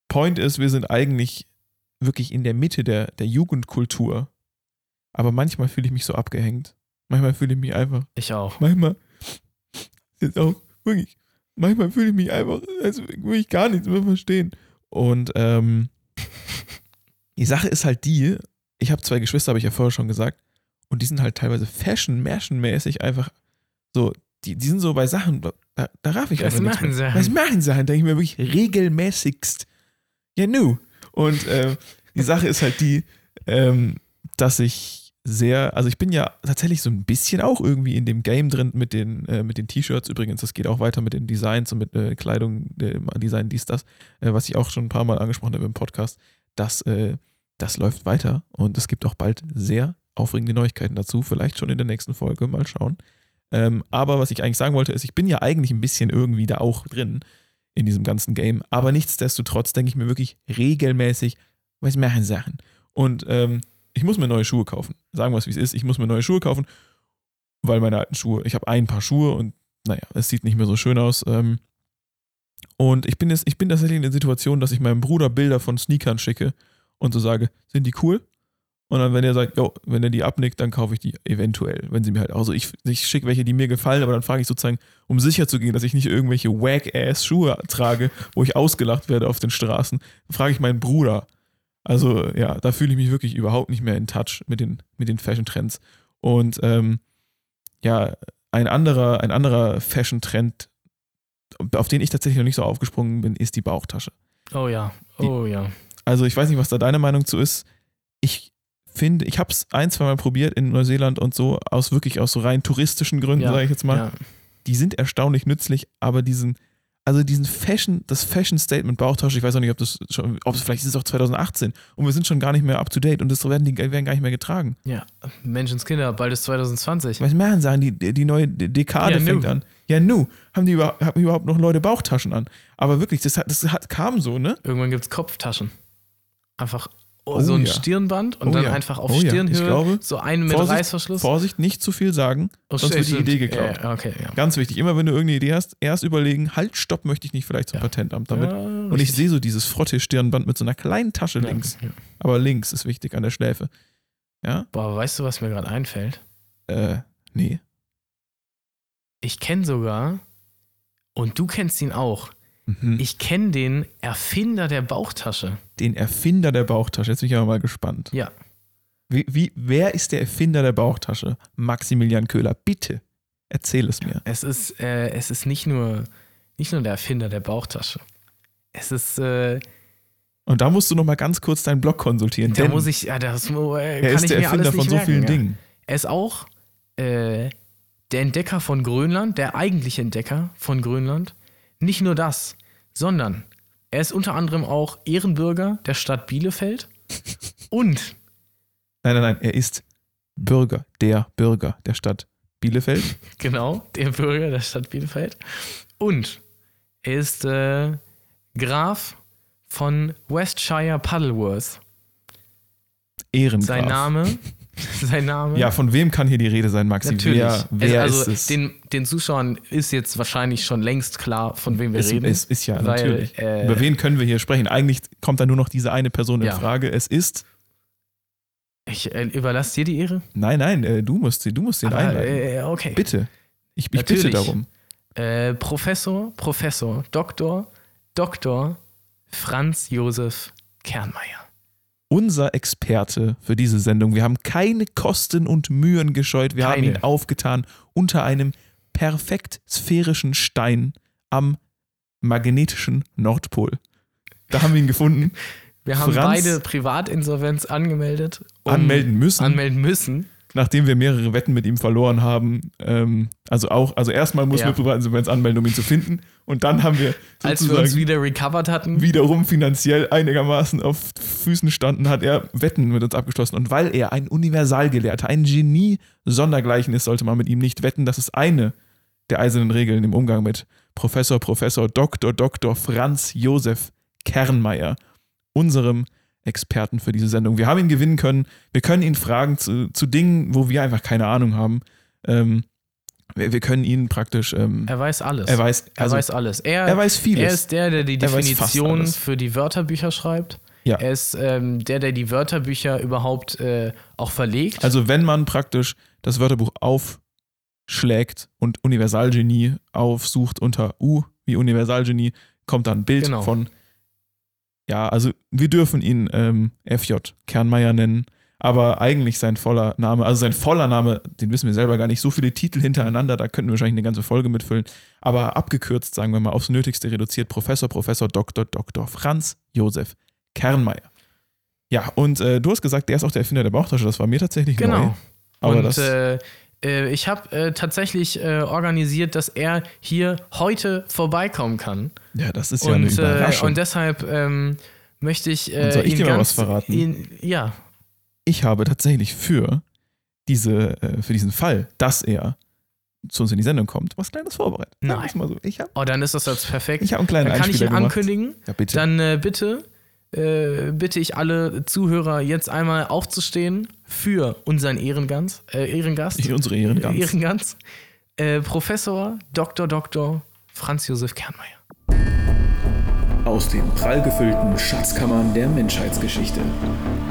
Point ist, wir sind eigentlich wirklich in der Mitte der, der Jugendkultur. Aber manchmal fühle ich mich so abgehängt. Manchmal fühle ich mich einfach Ich auch. manchmal ist auch wirklich, manchmal fühle ich mich einfach, als würde ich gar nichts mehr verstehen. Und ähm, die Sache ist halt die, ich habe zwei Geschwister, habe ich ja vorher schon gesagt, und die sind halt teilweise fashion mäßig einfach so, die, die sind so bei Sachen, da, da raff ich einfach nichts machen mehr. sie? Was machen sie? Denke ich mir wirklich regelmäßigst. Ja, nu. Und äh, die Sache ist halt die, ähm, dass ich sehr, also ich bin ja tatsächlich so ein bisschen auch irgendwie in dem Game drin mit den, äh, mit den T-Shirts. Übrigens, das geht auch weiter mit den Designs und mit äh, Kleidung, äh, Design, dies, das, äh, was ich auch schon ein paar Mal angesprochen habe im Podcast. Das, äh, das läuft weiter und es gibt auch bald sehr aufregende Neuigkeiten dazu. Vielleicht schon in der nächsten Folge, mal schauen. Ähm, aber was ich eigentlich sagen wollte, ist, ich bin ja eigentlich ein bisschen irgendwie da auch drin in diesem ganzen Game. Aber nichtsdestotrotz denke ich mir wirklich regelmäßig, was machen Sachen? Und ähm, ich muss mir neue Schuhe kaufen. Sagen wir es, wie es ist. Ich muss mir neue Schuhe kaufen, weil meine alten Schuhe, ich habe ein paar Schuhe und naja, es sieht nicht mehr so schön aus. Ähm, und ich bin, jetzt, ich bin tatsächlich in der Situation, dass ich meinem Bruder Bilder von Sneakern schicke und so sage, sind die cool? Und dann, wenn er sagt, jo, wenn er die abnickt, dann kaufe ich die eventuell, wenn sie mir halt, also ich, ich schicke welche, die mir gefallen, aber dann frage ich sozusagen, um sicher zu gehen, dass ich nicht irgendwelche Whack-Ass-Schuhe trage, wo ich ausgelacht werde auf den Straßen, frage ich meinen Bruder. Also ja, da fühle ich mich wirklich überhaupt nicht mehr in Touch mit den, mit den Fashion-Trends. Und ähm, ja, ein anderer, ein anderer Fashion-Trend, auf den ich tatsächlich noch nicht so aufgesprungen bin, ist die Bauchtasche. Oh ja, oh ja. Also ich weiß nicht, was da deine Meinung zu ist. Ich finde, ich habe es ein, zwei Mal probiert in Neuseeland und so, aus wirklich aus so rein touristischen Gründen, ja sage ich jetzt mal. Ja. Die sind erstaunlich nützlich, aber diesen, also diesen Fashion, das Fashion-Statement Bauchtasche, ich weiß auch nicht, ob das schon, ob es vielleicht ist es auch 2018 und wir sind schon gar nicht mehr up to date und das werden die werden gar nicht mehr getragen. ja. Menschenskinder, bald ist 2020. Was machen sagen, die, die neue Dekade Ja, nu. fängt an. Ja, nu, haben die über, haben überhaupt noch Leute Bauchtaschen an? Aber wirklich, das, hat, das hat, kam so, ne? Irgendwann gibt es Kopftaschen. Einfach oh, so ein ja. Stirnband und Oh dann ja. einfach auf Oh. Stirnhöhe glaube, so einen mit Vorsicht, Reißverschluss. Vorsicht, nicht zu viel sagen, Oh, sonst wird die. Idee geklaut. Ja, okay. Ganz wichtig, immer wenn du irgendeine Idee hast, erst überlegen, halt, stopp, möchte ich nicht vielleicht zum. Patentamt damit. Und ich sehe so dieses Frotte-Stirnband mit so einer kleinen Tasche links. Aber links ist wichtig an der Schläfe. Ja? Boah, aber weißt du, was mir gerade einfällt? Äh, nee. Ich kenne sogar, und du kennst ihn auch, Mhm. ich kenne den Erfinder der Bauchtasche. Den Erfinder der Bauchtasche. Jetzt bin ich aber mal gespannt. Ja, Wie, wie, wer ist der Erfinder der Bauchtasche? Maximilian Köhler. Bitte, erzähl es mir. es ist, äh, es ist nicht nur, nicht nur der Erfinder der Bauchtasche. Es ist, äh, Und da musst du noch mal ganz kurz deinen Blog konsultieren. da muss ich, ja, das äh, er ist ich der mir Erfinder alles von so merken, vielen ja. Dingen. Er ist auch äh, der Entdecker von Grönland, der eigentliche Entdecker von Grönland. Nicht nur das, sondern er ist unter anderem auch Ehrenbürger der Stadt Bielefeld und Nein, nein, nein, er ist Bürger, der Bürger der Stadt Bielefeld. genau der Bürger der Stadt Bielefeld und er ist äh, Graf von Westshire Puddleworth. Ehrengraf. Sein Name sein Name. Ja, von wem kann hier die Rede sein, Maxi? Natürlich. Wer, wer also ist es? Den, den Zuschauern ist jetzt wahrscheinlich schon längst klar, von wem wir es, reden. es ist ja weil, natürlich. äh, Über wen können wir hier sprechen? Eigentlich kommt da nur noch diese eine Person in Ja. Frage. Es ist. Ich äh, überlasse dir die Ehre. Nein, nein, äh, du musst, sie- du musst den Aber, einleiten. okay. bitte. Ich, ich bitte darum. Äh, Professor, Professor, Doktor, Doktor Franz Josef Kernmeier. Unser Experte für diese Sendung. Wir haben keine Kosten und Mühen gescheut. Wir haben Keine. ihn aufgetan unter einem perfekt sphärischen Stein am magnetischen Nordpol. Da haben wir ihn gefunden. Wir haben Franz- beide Privatinsolvenz angemeldet. um- Anmelden müssen. Anmelden müssen. Nachdem wir mehrere Wetten mit ihm verloren haben, ähm, also auch, also erstmal mussten Ja. wir Privatinsolvenz anmelden, um ihn zu finden. Und dann haben wir Als wir uns wieder recovered hatten. wiederum finanziell einigermaßen auf Füßen standen, hat er Wetten mit uns abgeschlossen. Und weil er ein Universalgelehrter, ein Genie sondergleichen ist, sollte man mit ihm nicht wetten. Das ist eine der eisernen Regeln im Umgang mit Professor, Professor, Dr. Dr. Franz Josef Kernmeier, unserem Experten für diese Sendung. Wir haben ihn gewinnen können. Wir können ihn fragen zu, zu Dingen, wo wir einfach keine Ahnung haben. Ähm, wir, wir können ihn praktisch. Ähm, Er weiß alles. er weiß, Er also, weiß alles. Er, er weiß vieles. Er ist der, der die Er Definition für die Wörterbücher schreibt. Ja. Er ist ähm, der, der die Wörterbücher überhaupt äh, auch verlegt. Also wenn man praktisch das Wörterbuch aufschlägt und Universalgenie aufsucht unter U wie Universalgenie, kommt da ein Bild Genau. von, ja, also wir dürfen ihn ähm, FJ Kernmeier nennen, aber eigentlich sein voller Name, also sein voller Name, den wissen wir selber gar nicht, so viele Titel hintereinander, da könnten wir wahrscheinlich eine ganze Folge mitfüllen, aber abgekürzt, sagen wir mal, aufs Nötigste reduziert, Professor, Professor, Dr. Dr. Franz Josef Kernmeier. Ja, und äh, du hast gesagt, der ist auch der Erfinder der Bauchtasche, das war mir tatsächlich neu. genau. Aber Und das, äh, äh, ich habe äh, tatsächlich äh, organisiert, dass er hier heute vorbeikommen kann. ja, das ist ja eine und, äh, Überraschung. und deshalb ähm, möchte ich, äh, Und soll ich dir mal was verraten? Ihn, ja, ich habe tatsächlich für, diese, äh, für diesen Fall, dass er zu uns in die Sendung kommt, was Kleines vorbereitet. Nein. Mal so. Ich habe oh, dann ist das jetzt perfekt. ich hab einen kleinen dann kann ich ihn Einspieler gemacht. ankündigen. Ja, bitte. Dann äh, bitte, äh, bitte ich alle Zuhörer jetzt einmal aufzustehen für unseren Ehrengans, äh, Ehrengast. Ich, unsere Ehrengans. Ehrengans. Äh, Professor Dr. Dr. Franz Josef Kernmeier. Aus den prall gefüllten Schatzkammern der Menschheitsgeschichte.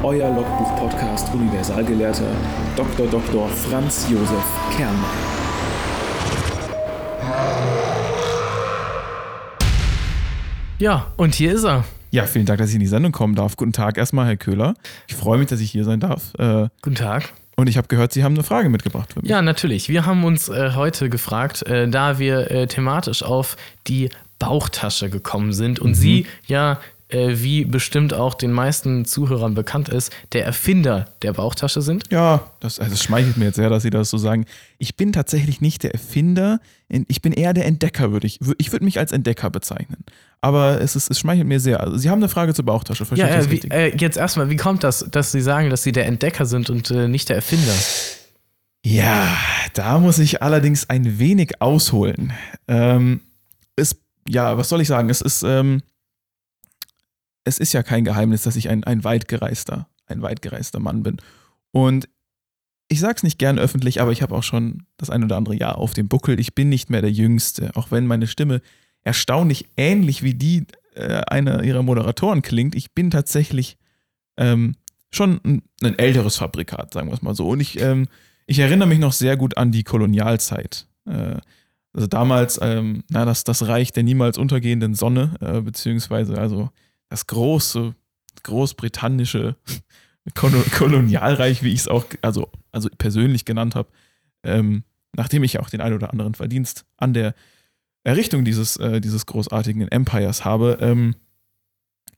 Euer Logbuch-Podcast Universalgelehrter Dr. Dr. Franz Josef Kernmeier. Ja, und hier ist er. Ja, vielen Dank, dass ich in die Sendung kommen darf. Guten Tag erstmal, Herr Köhler. Ich freue mich, dass ich hier sein darf. Äh, Guten Tag. und ich habe gehört, Sie haben eine Frage mitgebracht für mich. Ja, natürlich. Wir haben uns äh, heute gefragt, äh, da wir äh, thematisch auf die Bauchtasche gekommen sind und sie ja, äh, wie bestimmt auch den meisten Zuhörern bekannt ist, der Erfinder der Bauchtasche sind. Ja, das, also es schmeichelt mir jetzt sehr, dass Sie das so sagen. Ich bin tatsächlich nicht der Erfinder, ich bin eher der Entdecker, würde ich. Ich würde mich als Entdecker bezeichnen. Aber es, ist, es schmeichelt mir sehr. Also Sie haben eine Frage zur Bauchtasche, verstehe Ja, ich das äh, wie, richtig? äh, jetzt erstmal, wie kommt das, dass Sie sagen, dass Sie der Entdecker sind und äh, nicht der Erfinder? Ja, da muss ich allerdings ein wenig ausholen. Ähm, es, ja, was soll ich sagen? Es ist, ähm, es ist ja kein Geheimnis, dass ich ein, ein weitgereister, ein weitgereister Mann bin. Und ich sag's nicht gern öffentlich, aber ich habe auch schon das ein oder andere Jahr auf dem Buckel. Ich bin nicht mehr der Jüngste, auch wenn meine Stimme erstaunlich ähnlich wie die äh, einer ihrer Moderatoren klingt. Ich bin tatsächlich ähm, schon ein, ein älteres Fabrikat, sagen wir es mal so. Und ich, ähm, ich erinnere mich noch sehr gut an die Kolonialzeit. Äh, also damals, ähm, na, das, das Reich der niemals untergehenden Sonne, äh, beziehungsweise also das große großbritannische Kolonialreich, wie ich es auch also, also persönlich genannt habe, ähm, nachdem ich ja auch den ein oder anderen Verdienst an der Errichtung dieses, äh, dieses großartigen Empires habe. Ähm,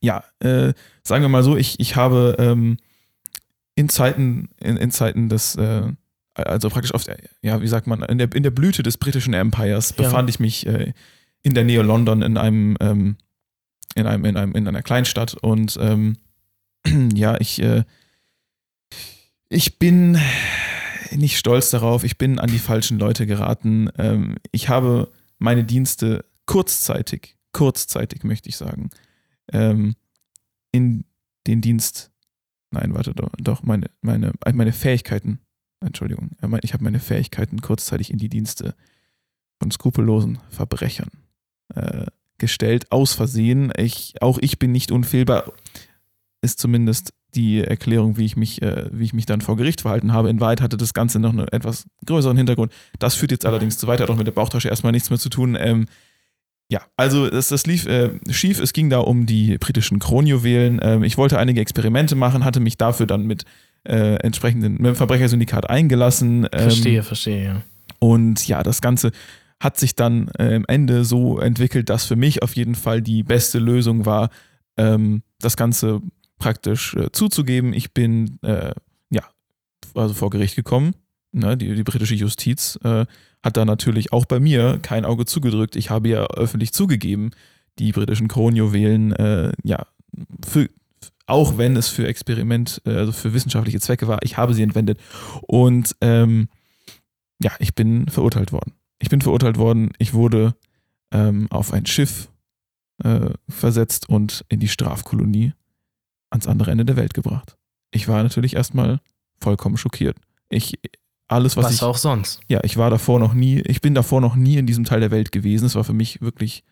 ja, äh, sagen wir mal so, ich, ich habe ähm, in Zeiten, in, in Zeiten des, äh, also praktisch auf der, ja, wie sagt man, in der, in der Blüte des britischen Empires Ja. befand ich mich äh, in der Nähe London in einem, ähm, in einem, in einem, in einer Kleinstadt und ähm, ja, ich, äh, ich bin nicht stolz darauf, ich bin an die falschen Leute geraten. Ähm, ich habe meine Dienste kurzzeitig, kurzzeitig möchte ich sagen, ähm, in den Dienst nein, warte, doch, meine, meine, meine Fähigkeiten, Entschuldigung, äh, ich habe meine Fähigkeiten kurzzeitig in die Dienste von skrupellosen Verbrechern äh, gestellt, aus Versehen. Ich, auch ich bin nicht unfehlbar, ist zumindest die Erklärung, wie ich mich, äh, wie ich mich dann vor Gericht verhalten habe. In Wahrheit hatte das Ganze noch einen etwas größeren Hintergrund. Das führt jetzt allerdings zu weit, hat auch mit der Bauchtasche erstmal nichts mehr zu tun. Ähm, ja, also das, das lief äh, schief. Es ging da um die britischen Kronjuwelen. Ähm, ich wollte einige Experimente machen, hatte mich dafür dann mit äh, entsprechenden mit dem Verbrechersyndikat eingelassen. Ähm, Verstehe, verstehe, ja. und ja, das Ganze hat sich dann äh, am Ende so entwickelt, dass für mich auf jeden Fall die beste Lösung war, ähm, das Ganze praktisch äh, zuzugeben. Ich bin äh, ja also vor Gericht gekommen. Ne, die, die britische Justiz äh, hat da natürlich auch bei mir kein Auge zugedrückt. Ich habe ja öffentlich zugegeben, die britischen Kronjuwelen, äh, ja, für, auch wenn es für Experiment, äh, also für wissenschaftliche Zwecke war, ich habe sie entwendet. Und ähm, ja, ich bin verurteilt worden. Ich bin verurteilt worden. Ich wurde ähm, auf ein Schiff äh, versetzt und in die Strafkolonie ans andere Ende der Welt gebracht. Ich war natürlich erstmal vollkommen schockiert. Ich, alles, was, Was, ich, auch sonst. ja, ich war davor noch nie, ich bin davor noch nie in diesem Teil der Welt gewesen. Es war für mich wirklich,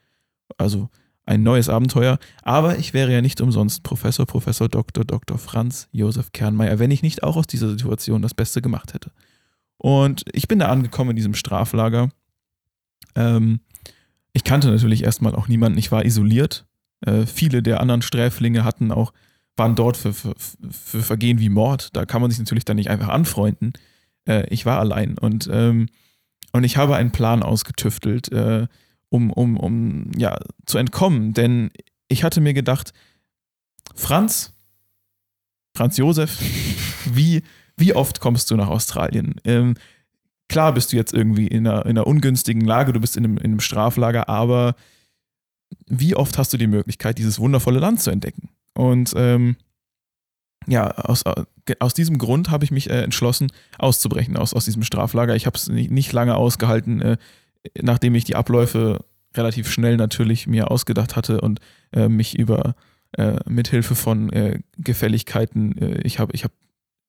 also ein neues Abenteuer. Aber ich wäre ja nicht umsonst Professor, Professor, Dr. Dr. Franz Josef Kernmeier, wenn ich nicht auch aus dieser Situation das Beste gemacht hätte. Und ich bin da angekommen in diesem Straflager. Ähm, ich kannte natürlich erstmal auch niemanden. Ich war isoliert. Äh, viele der anderen Sträflinge hatten auch, waren dort für, für, für Vergehen wie Mord. Da kann man sich natürlich dann nicht einfach anfreunden. Äh, ich war allein und, ähm, und ich habe einen Plan ausgetüftelt, äh, um, um, um ja, zu entkommen. Denn ich hatte mir gedacht, Franz, Franz Josef, wie, wie oft kommst du nach Australien? Ähm, klar bist du jetzt irgendwie in einer, in einer ungünstigen Lage, du bist in einem, in einem Straflager, aber wie oft hast du die Möglichkeit, dieses wundervolle Land zu entdecken? Und ähm, ja, aus, aus diesem Grund habe ich mich äh, entschlossen, auszubrechen aus, aus diesem Straflager. Ich habe es nicht, nicht lange ausgehalten, äh, nachdem ich die Abläufe relativ schnell natürlich mir ausgedacht hatte und äh, mich über äh, mithilfe von äh, Gefälligkeiten, äh, ich habe ich hab,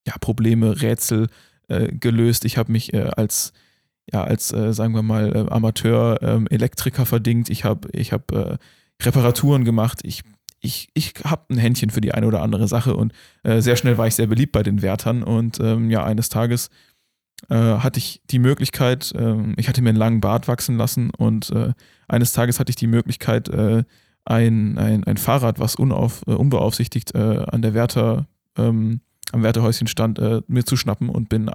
ja, Probleme, Rätsel äh, gelöst. Ich habe mich äh, als, ja, als äh, sagen wir mal, äh, Amateur ähm, Elektriker verdingt. Ich habe ich hab, äh, Reparaturen gemacht. Ich, ich, ich habe ein Händchen für die eine oder andere Sache und äh, sehr schnell war ich sehr beliebt bei den Wärtern. Und ähm, ja, eines Tages äh, hatte ich die Möglichkeit, äh, ich hatte mir einen langen Bart wachsen lassen und äh, eines Tages hatte ich die Möglichkeit, äh, ein, ein, ein Fahrrad, was unauf, äh, unbeaufsichtigt an der Wärter, ähm, am Wärterhäuschen stand, mir zu schnappen und bin,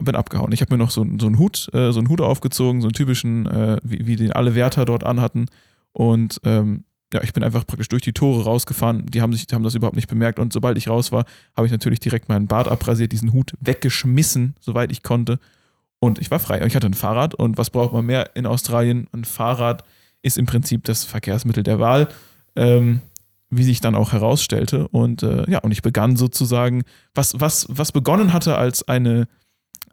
bin abgehauen. Ich habe mir noch so, so einen Hut, äh, so einen Hut aufgezogen, so einen typischen, äh, wie, wie den alle Wärter dort anhatten. Und ähm, ja, ich bin einfach praktisch durch die Tore rausgefahren. Die haben, sich, haben das überhaupt nicht bemerkt. Und sobald ich raus war, habe ich natürlich direkt meinen Bart abrasiert, diesen Hut weggeschmissen, soweit ich konnte. Und ich war frei. Und ich hatte ein Fahrrad. Und was braucht man mehr in Australien? Ein Fahrrad ist im Prinzip das Verkehrsmittel der Wahl, ähm, wie sich dann auch herausstellte. Und äh, ja, und ich begann sozusagen, was, was, was begonnen hatte als eine,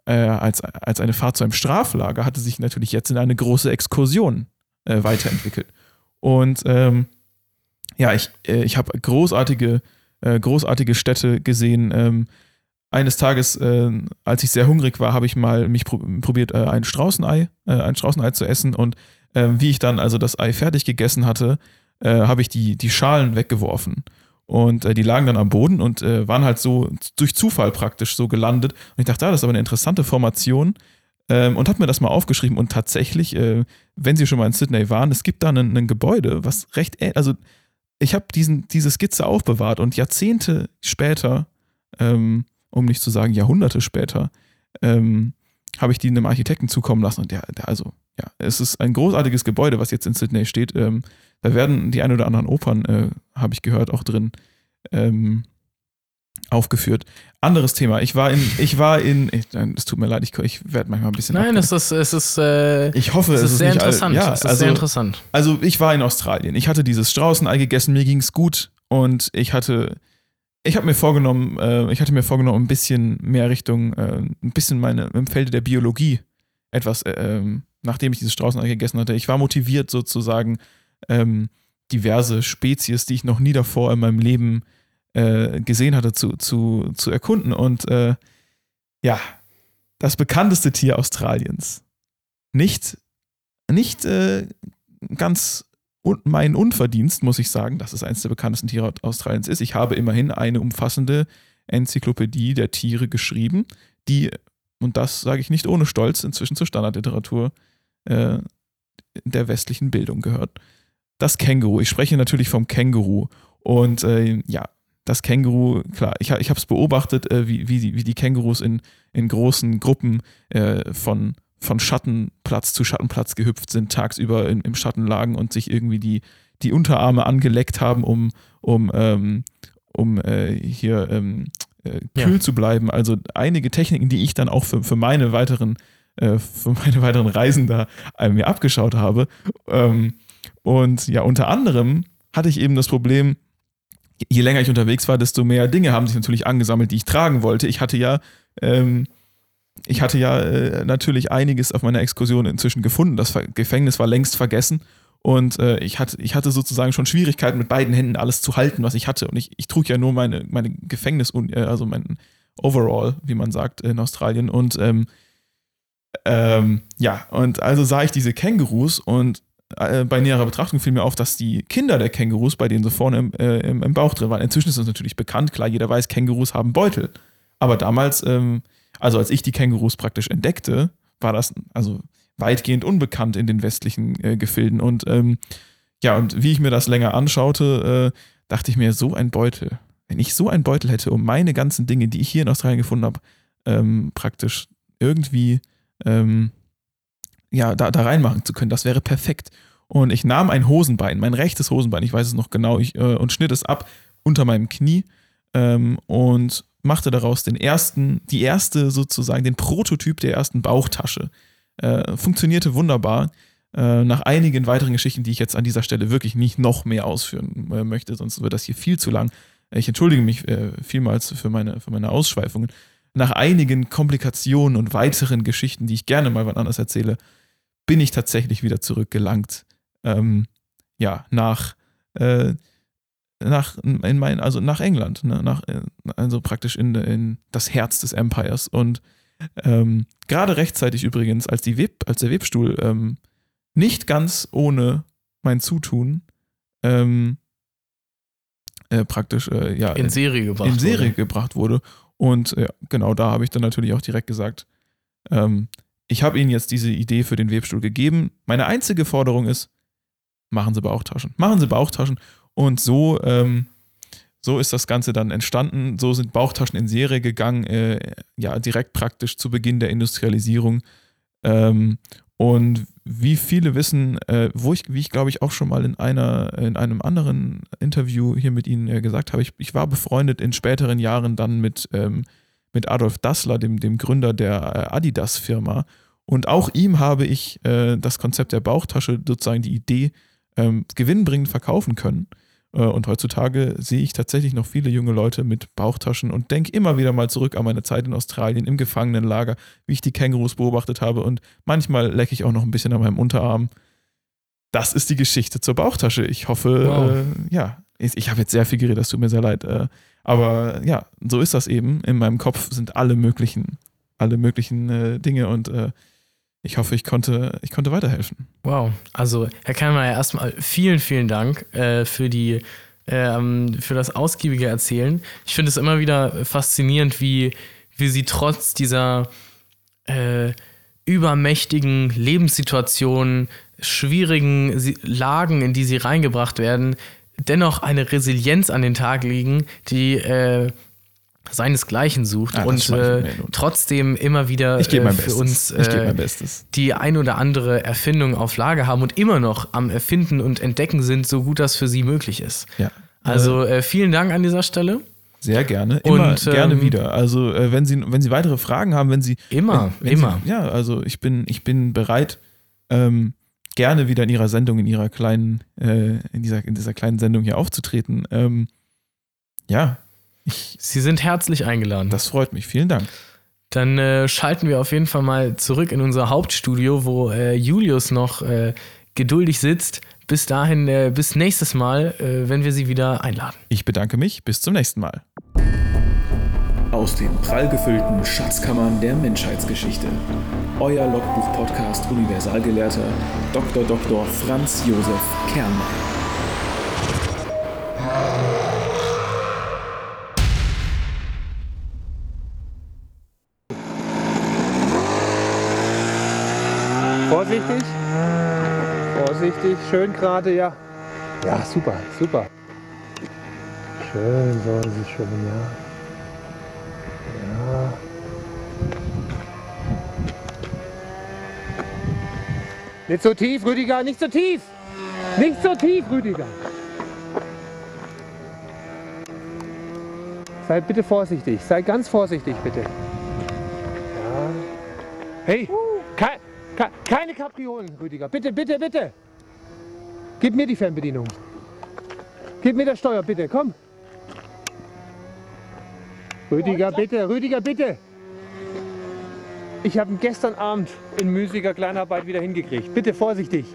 äh, als, als eine Fahrt zu einem Straflager, hatte sich natürlich jetzt in eine große Exkursion äh, weiterentwickelt. Und ähm, ja, ich, äh, ich habe großartige, äh, großartige Städte gesehen. Ähm, eines Tages, äh, als ich sehr hungrig war, habe ich mal mich pro probiert, äh, ein Straußenei, äh, ein Straußenei zu essen. Und äh, wie ich dann also das Ei fertig gegessen hatte, habe ich die, die Schalen weggeworfen. Und äh, die lagen dann am Boden und äh, waren halt so durch Zufall praktisch so gelandet. Und ich dachte, ah, das ist aber eine interessante Formation. Ähm, und habe mir das mal aufgeschrieben. Und tatsächlich, äh, wenn Sie schon mal in Sydney waren, es gibt da ein, Gebäude, was recht, also ich habe diese Skizze aufbewahrt und Jahrzehnte später, ähm, um nicht zu sagen Jahrhunderte später, ähm, habe ich die einem Architekten zukommen lassen. Und der, der, also, ja, es ist ein großartiges Gebäude, was jetzt in Sydney steht. Ähm, da werden die ein oder anderen Opern, äh, habe ich gehört, auch drin ähm, aufgeführt. Anderes Thema. Ich war in, ich war in, ich, es tut mir leid, ich, ich werde manchmal ein bisschen. Nein, es ist, es ist, äh, ich hoffe, es ist sehr nicht all- interessant. Ja, es ist also, sehr interessant. also ich war in Australien. Ich hatte dieses Straußenei gegessen, mir ging es gut und ich hatte, ich habe mir vorgenommen, äh, ich hatte mir vorgenommen, ein bisschen mehr Richtung, äh, ein bisschen meine im Felde der Biologie etwas, äh, ähm, nachdem ich dieses Straußenei gegessen hatte. Ich war motiviert sozusagen, ähm, diverse Spezies, die ich noch nie davor in meinem Leben äh, gesehen hatte, zu, zu, zu erkunden. Und äh, ja, das bekannteste Tier Australiens. Nicht, nicht äh, ganz un mein Unverdienst, muss ich sagen, dass es eines der bekanntesten Tiere Australiens ist. Ich habe immerhin eine umfassende Enzyklopädie der Tiere geschrieben, die, und das sage ich nicht ohne Stolz, inzwischen zur Standardliteratur äh, der westlichen Bildung gehört. Das Känguru. Ich spreche natürlich vom Känguru. Und äh, ja, das Känguru, klar, ich, ich habe es beobachtet, äh, wie, wie, die, wie die Kängurus in, in großen Gruppen äh, von, von Schattenplatz zu Schattenplatz gehüpft sind, tagsüber in, im Schatten lagen und sich irgendwie die, die Unterarme angeleckt haben, um, um, ähm, um äh, hier ähm, äh, kühl Ja. zu bleiben. Also einige Techniken, die ich dann auch für, für meine weiteren äh, für meine weiteren Reisen da mir abgeschaut habe. Ähm, und ja, unter anderem hatte ich eben das Problem, je länger ich unterwegs war, desto mehr Dinge haben sich natürlich angesammelt, die ich tragen wollte. Ich hatte ja, ähm, ich hatte ja äh, natürlich einiges auf meiner Exkursion inzwischen gefunden. Das Ver Gefängnis war längst vergessen und äh, ich, hatte, ich hatte sozusagen schon Schwierigkeiten mit beiden Händen alles zu halten, was ich hatte. Und ich, ich trug ja nur meine, meine Gefängnis, äh, also mein Overall, wie man sagt, in Australien. Und ähm, ähm, ja, und also sah ich diese Kängurus und äh, bei näherer Betrachtung fiel mir auf, dass die Kinder der Kängurus bei denen so vorne im, äh, im, im Bauch drin waren. Inzwischen ist das natürlich bekannt, klar, jeder weiß, Kängurus haben Beutel. Aber damals, ähm, also als ich die Kängurus praktisch entdeckte, war das also weitgehend unbekannt in den westlichen äh, Gefilden. Und ähm, ja, und wie ich mir das länger anschaute, äh, dachte ich mir, so ein Beutel, wenn ich so einen Beutel hätte, um meine ganzen Dinge, die ich hier in Australien gefunden habe, ähm, praktisch irgendwie ähm, ja, da, da reinmachen zu können. Das wäre perfekt. Und ich nahm ein Hosenbein, mein rechtes Hosenbein, ich weiß es noch genau, ich, äh, und schnitt es ab unter meinem Knie ähm, und machte daraus den ersten, die erste sozusagen, den Prototyp der ersten Bauchtasche. Äh, funktionierte wunderbar. Äh, nach einigen weiteren Geschichten, die ich jetzt an dieser Stelle wirklich nicht noch mehr ausführen äh, möchte, sonst wird das hier viel zu lang. Ich entschuldige mich äh, vielmals für meine, für meine Ausschweifungen. Nach einigen Komplikationen und weiteren Geschichten, die ich gerne mal wann anders erzähle, bin ich tatsächlich wieder zurückgelangt. Ähm, ja, nach, äh, nach, in mein, also nach England, ne? nach, äh, also praktisch in, in das Herz des Empires. Und ähm, gerade rechtzeitig übrigens, als, die Web, als der Webstuhl ähm, nicht ganz ohne mein Zutun ähm, äh, praktisch äh, ja, In Serie gebracht. in Serie wurde. gebracht wurde. Und ja, genau da habe ich dann natürlich auch direkt gesagt, ähm, ich habe Ihnen jetzt diese Idee für den Webstuhl gegeben. Meine einzige Forderung ist, machen Sie Bauchtaschen. Machen Sie Bauchtaschen. Und so, ähm, so ist das Ganze dann entstanden. So sind Bauchtaschen in Serie gegangen, äh, ja, direkt praktisch zu Beginn der Industrialisierung. Ähm, und wie viele wissen, äh, wo ich, wie ich glaube ich auch schon mal in einer, in einem anderen Interview hier mit Ihnen äh, gesagt habe, ich, ich war befreundet in späteren Jahren dann mit, ähm, mit Adolf Dassler, dem, dem Gründer der äh, Adidas-Firma. Und auch ihm habe ich äh, das Konzept der Bauchtasche, sozusagen die Idee, ähm, gewinnbringend verkaufen können. Äh, und heutzutage sehe ich tatsächlich noch viele junge Leute mit Bauchtaschen und denke immer wieder mal zurück an meine Zeit in Australien im Gefangenenlager, wie ich die Kängurus beobachtet habe und manchmal lecke ich auch noch ein bisschen an meinem Unterarm. Das ist die Geschichte zur Bauchtasche. Ich hoffe, Wow. äh, ja, ich, ich habe jetzt sehr viel geredet, das tut mir sehr leid. Aber ja, so ist das eben. In meinem Kopf sind alle möglichen, alle möglichen äh, Dinge und äh, ich hoffe, ich konnte, ich konnte weiterhelfen. Wow. Also, Herr Keimer, erstmal vielen, vielen Dank äh, für die ähm, für das ausgiebige Erzählen. Ich finde es immer wieder faszinierend, wie, wie Sie trotz dieser äh, übermächtigen Lebenssituationen, schwierigen Lagen, in die Sie reingebracht werden, dennoch eine Resilienz an den Tag legen, die äh, seinesgleichen sucht Ah, das und äh, trotzdem immer wieder äh, für Bestes. uns äh, die ein oder andere Erfindung auf Lager haben und immer noch am Erfinden und Entdecken sind, so gut das für sie möglich ist. Ja. Also äh, vielen Dank an dieser Stelle. Sehr gerne, immer Und, gerne ähm, wieder. Also äh, wenn Sie, wenn Sie weitere Fragen haben, wenn Sie Immer, wenn, wenn immer. Ja, also ich bin, ich bin bereit, ähm, gerne wieder in Ihrer Sendung, in Ihrer kleinen, äh, in dieser, in dieser kleinen Sendung hier aufzutreten. Ähm, ja, ich, Sie sind herzlich eingeladen. das freut mich. Vielen Dank. Dann äh, schalten wir auf jeden Fall mal zurück in unser Hauptstudio, wo äh, Julius noch äh, geduldig sitzt, bis dahin, äh, bis nächstes Mal, äh, wenn wir sie wieder einladen. Ich bedanke mich. Bis zum nächsten Mal. Aus den prallgefüllten Schatzkammern der Menschheitsgeschichte. Euer Logbuch-Podcast Universalgelehrter Dr. Dr. Franz Josef Kernmann. Vorsichtig. Vorsichtig. Schön gerade, ja. Ja, super, super. Schön, so ist es schön, ja. Ja. Nicht so tief, Rüdiger, nicht so tief. Nicht so tief, Rüdiger. Sei bitte vorsichtig, sei ganz vorsichtig, bitte. Ja. Hey, kei- ke- keine Kapriolen, Rüdiger. Bitte, bitte, bitte. Gib mir die Fernbedienung. Gib mir das Steuer, bitte, komm. Rüdiger, bitte, Rüdiger, bitte. Ich habe ihn gestern Abend in müßiger Kleinarbeit wieder hingekriegt. Bitte vorsichtig.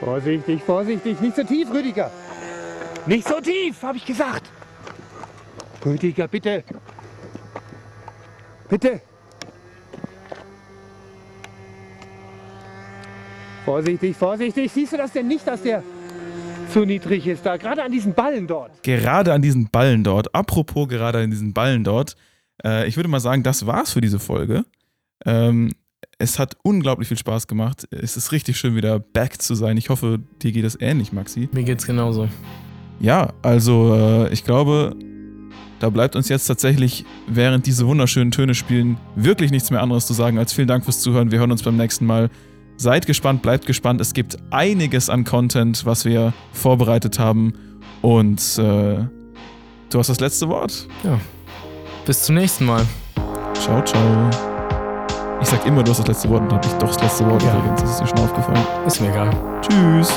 Vorsichtig, vorsichtig, nicht so tief, Rüdiger. Nicht so tief, habe ich gesagt. Rüdiger, bitte. Bitte. Vorsichtig, vorsichtig. Siehst du das denn nicht, dass der zu niedrig ist da? Gerade an diesen Ballen dort. Gerade an diesen Ballen dort, apropos gerade an diesen Ballen dort, äh, ich würde mal sagen, das war's für diese Folge. Ähm, es hat unglaublich viel Spaß gemacht. Es ist richtig schön, wieder back zu sein. Ich hoffe, dir geht es ähnlich, Maxi. Mir geht's genauso. Ja, also äh, ich glaube, da bleibt uns jetzt tatsächlich, während diese wunderschönen Töne spielen, wirklich nichts mehr anderes zu sagen als vielen Dank fürs Zuhören. Wir hören uns beim nächsten Mal. Seid gespannt, bleibt gespannt. Es gibt einiges an Content, was wir vorbereitet haben. Und äh, du hast das letzte Wort. Bis zum nächsten Mal. Ciao, ciao. Ich sag immer, du hast das letzte Wort und dann hab ich doch das letzte Wort Ja. übrigens. Das ist dir schon aufgefallen. Ist mir egal. Tschüss.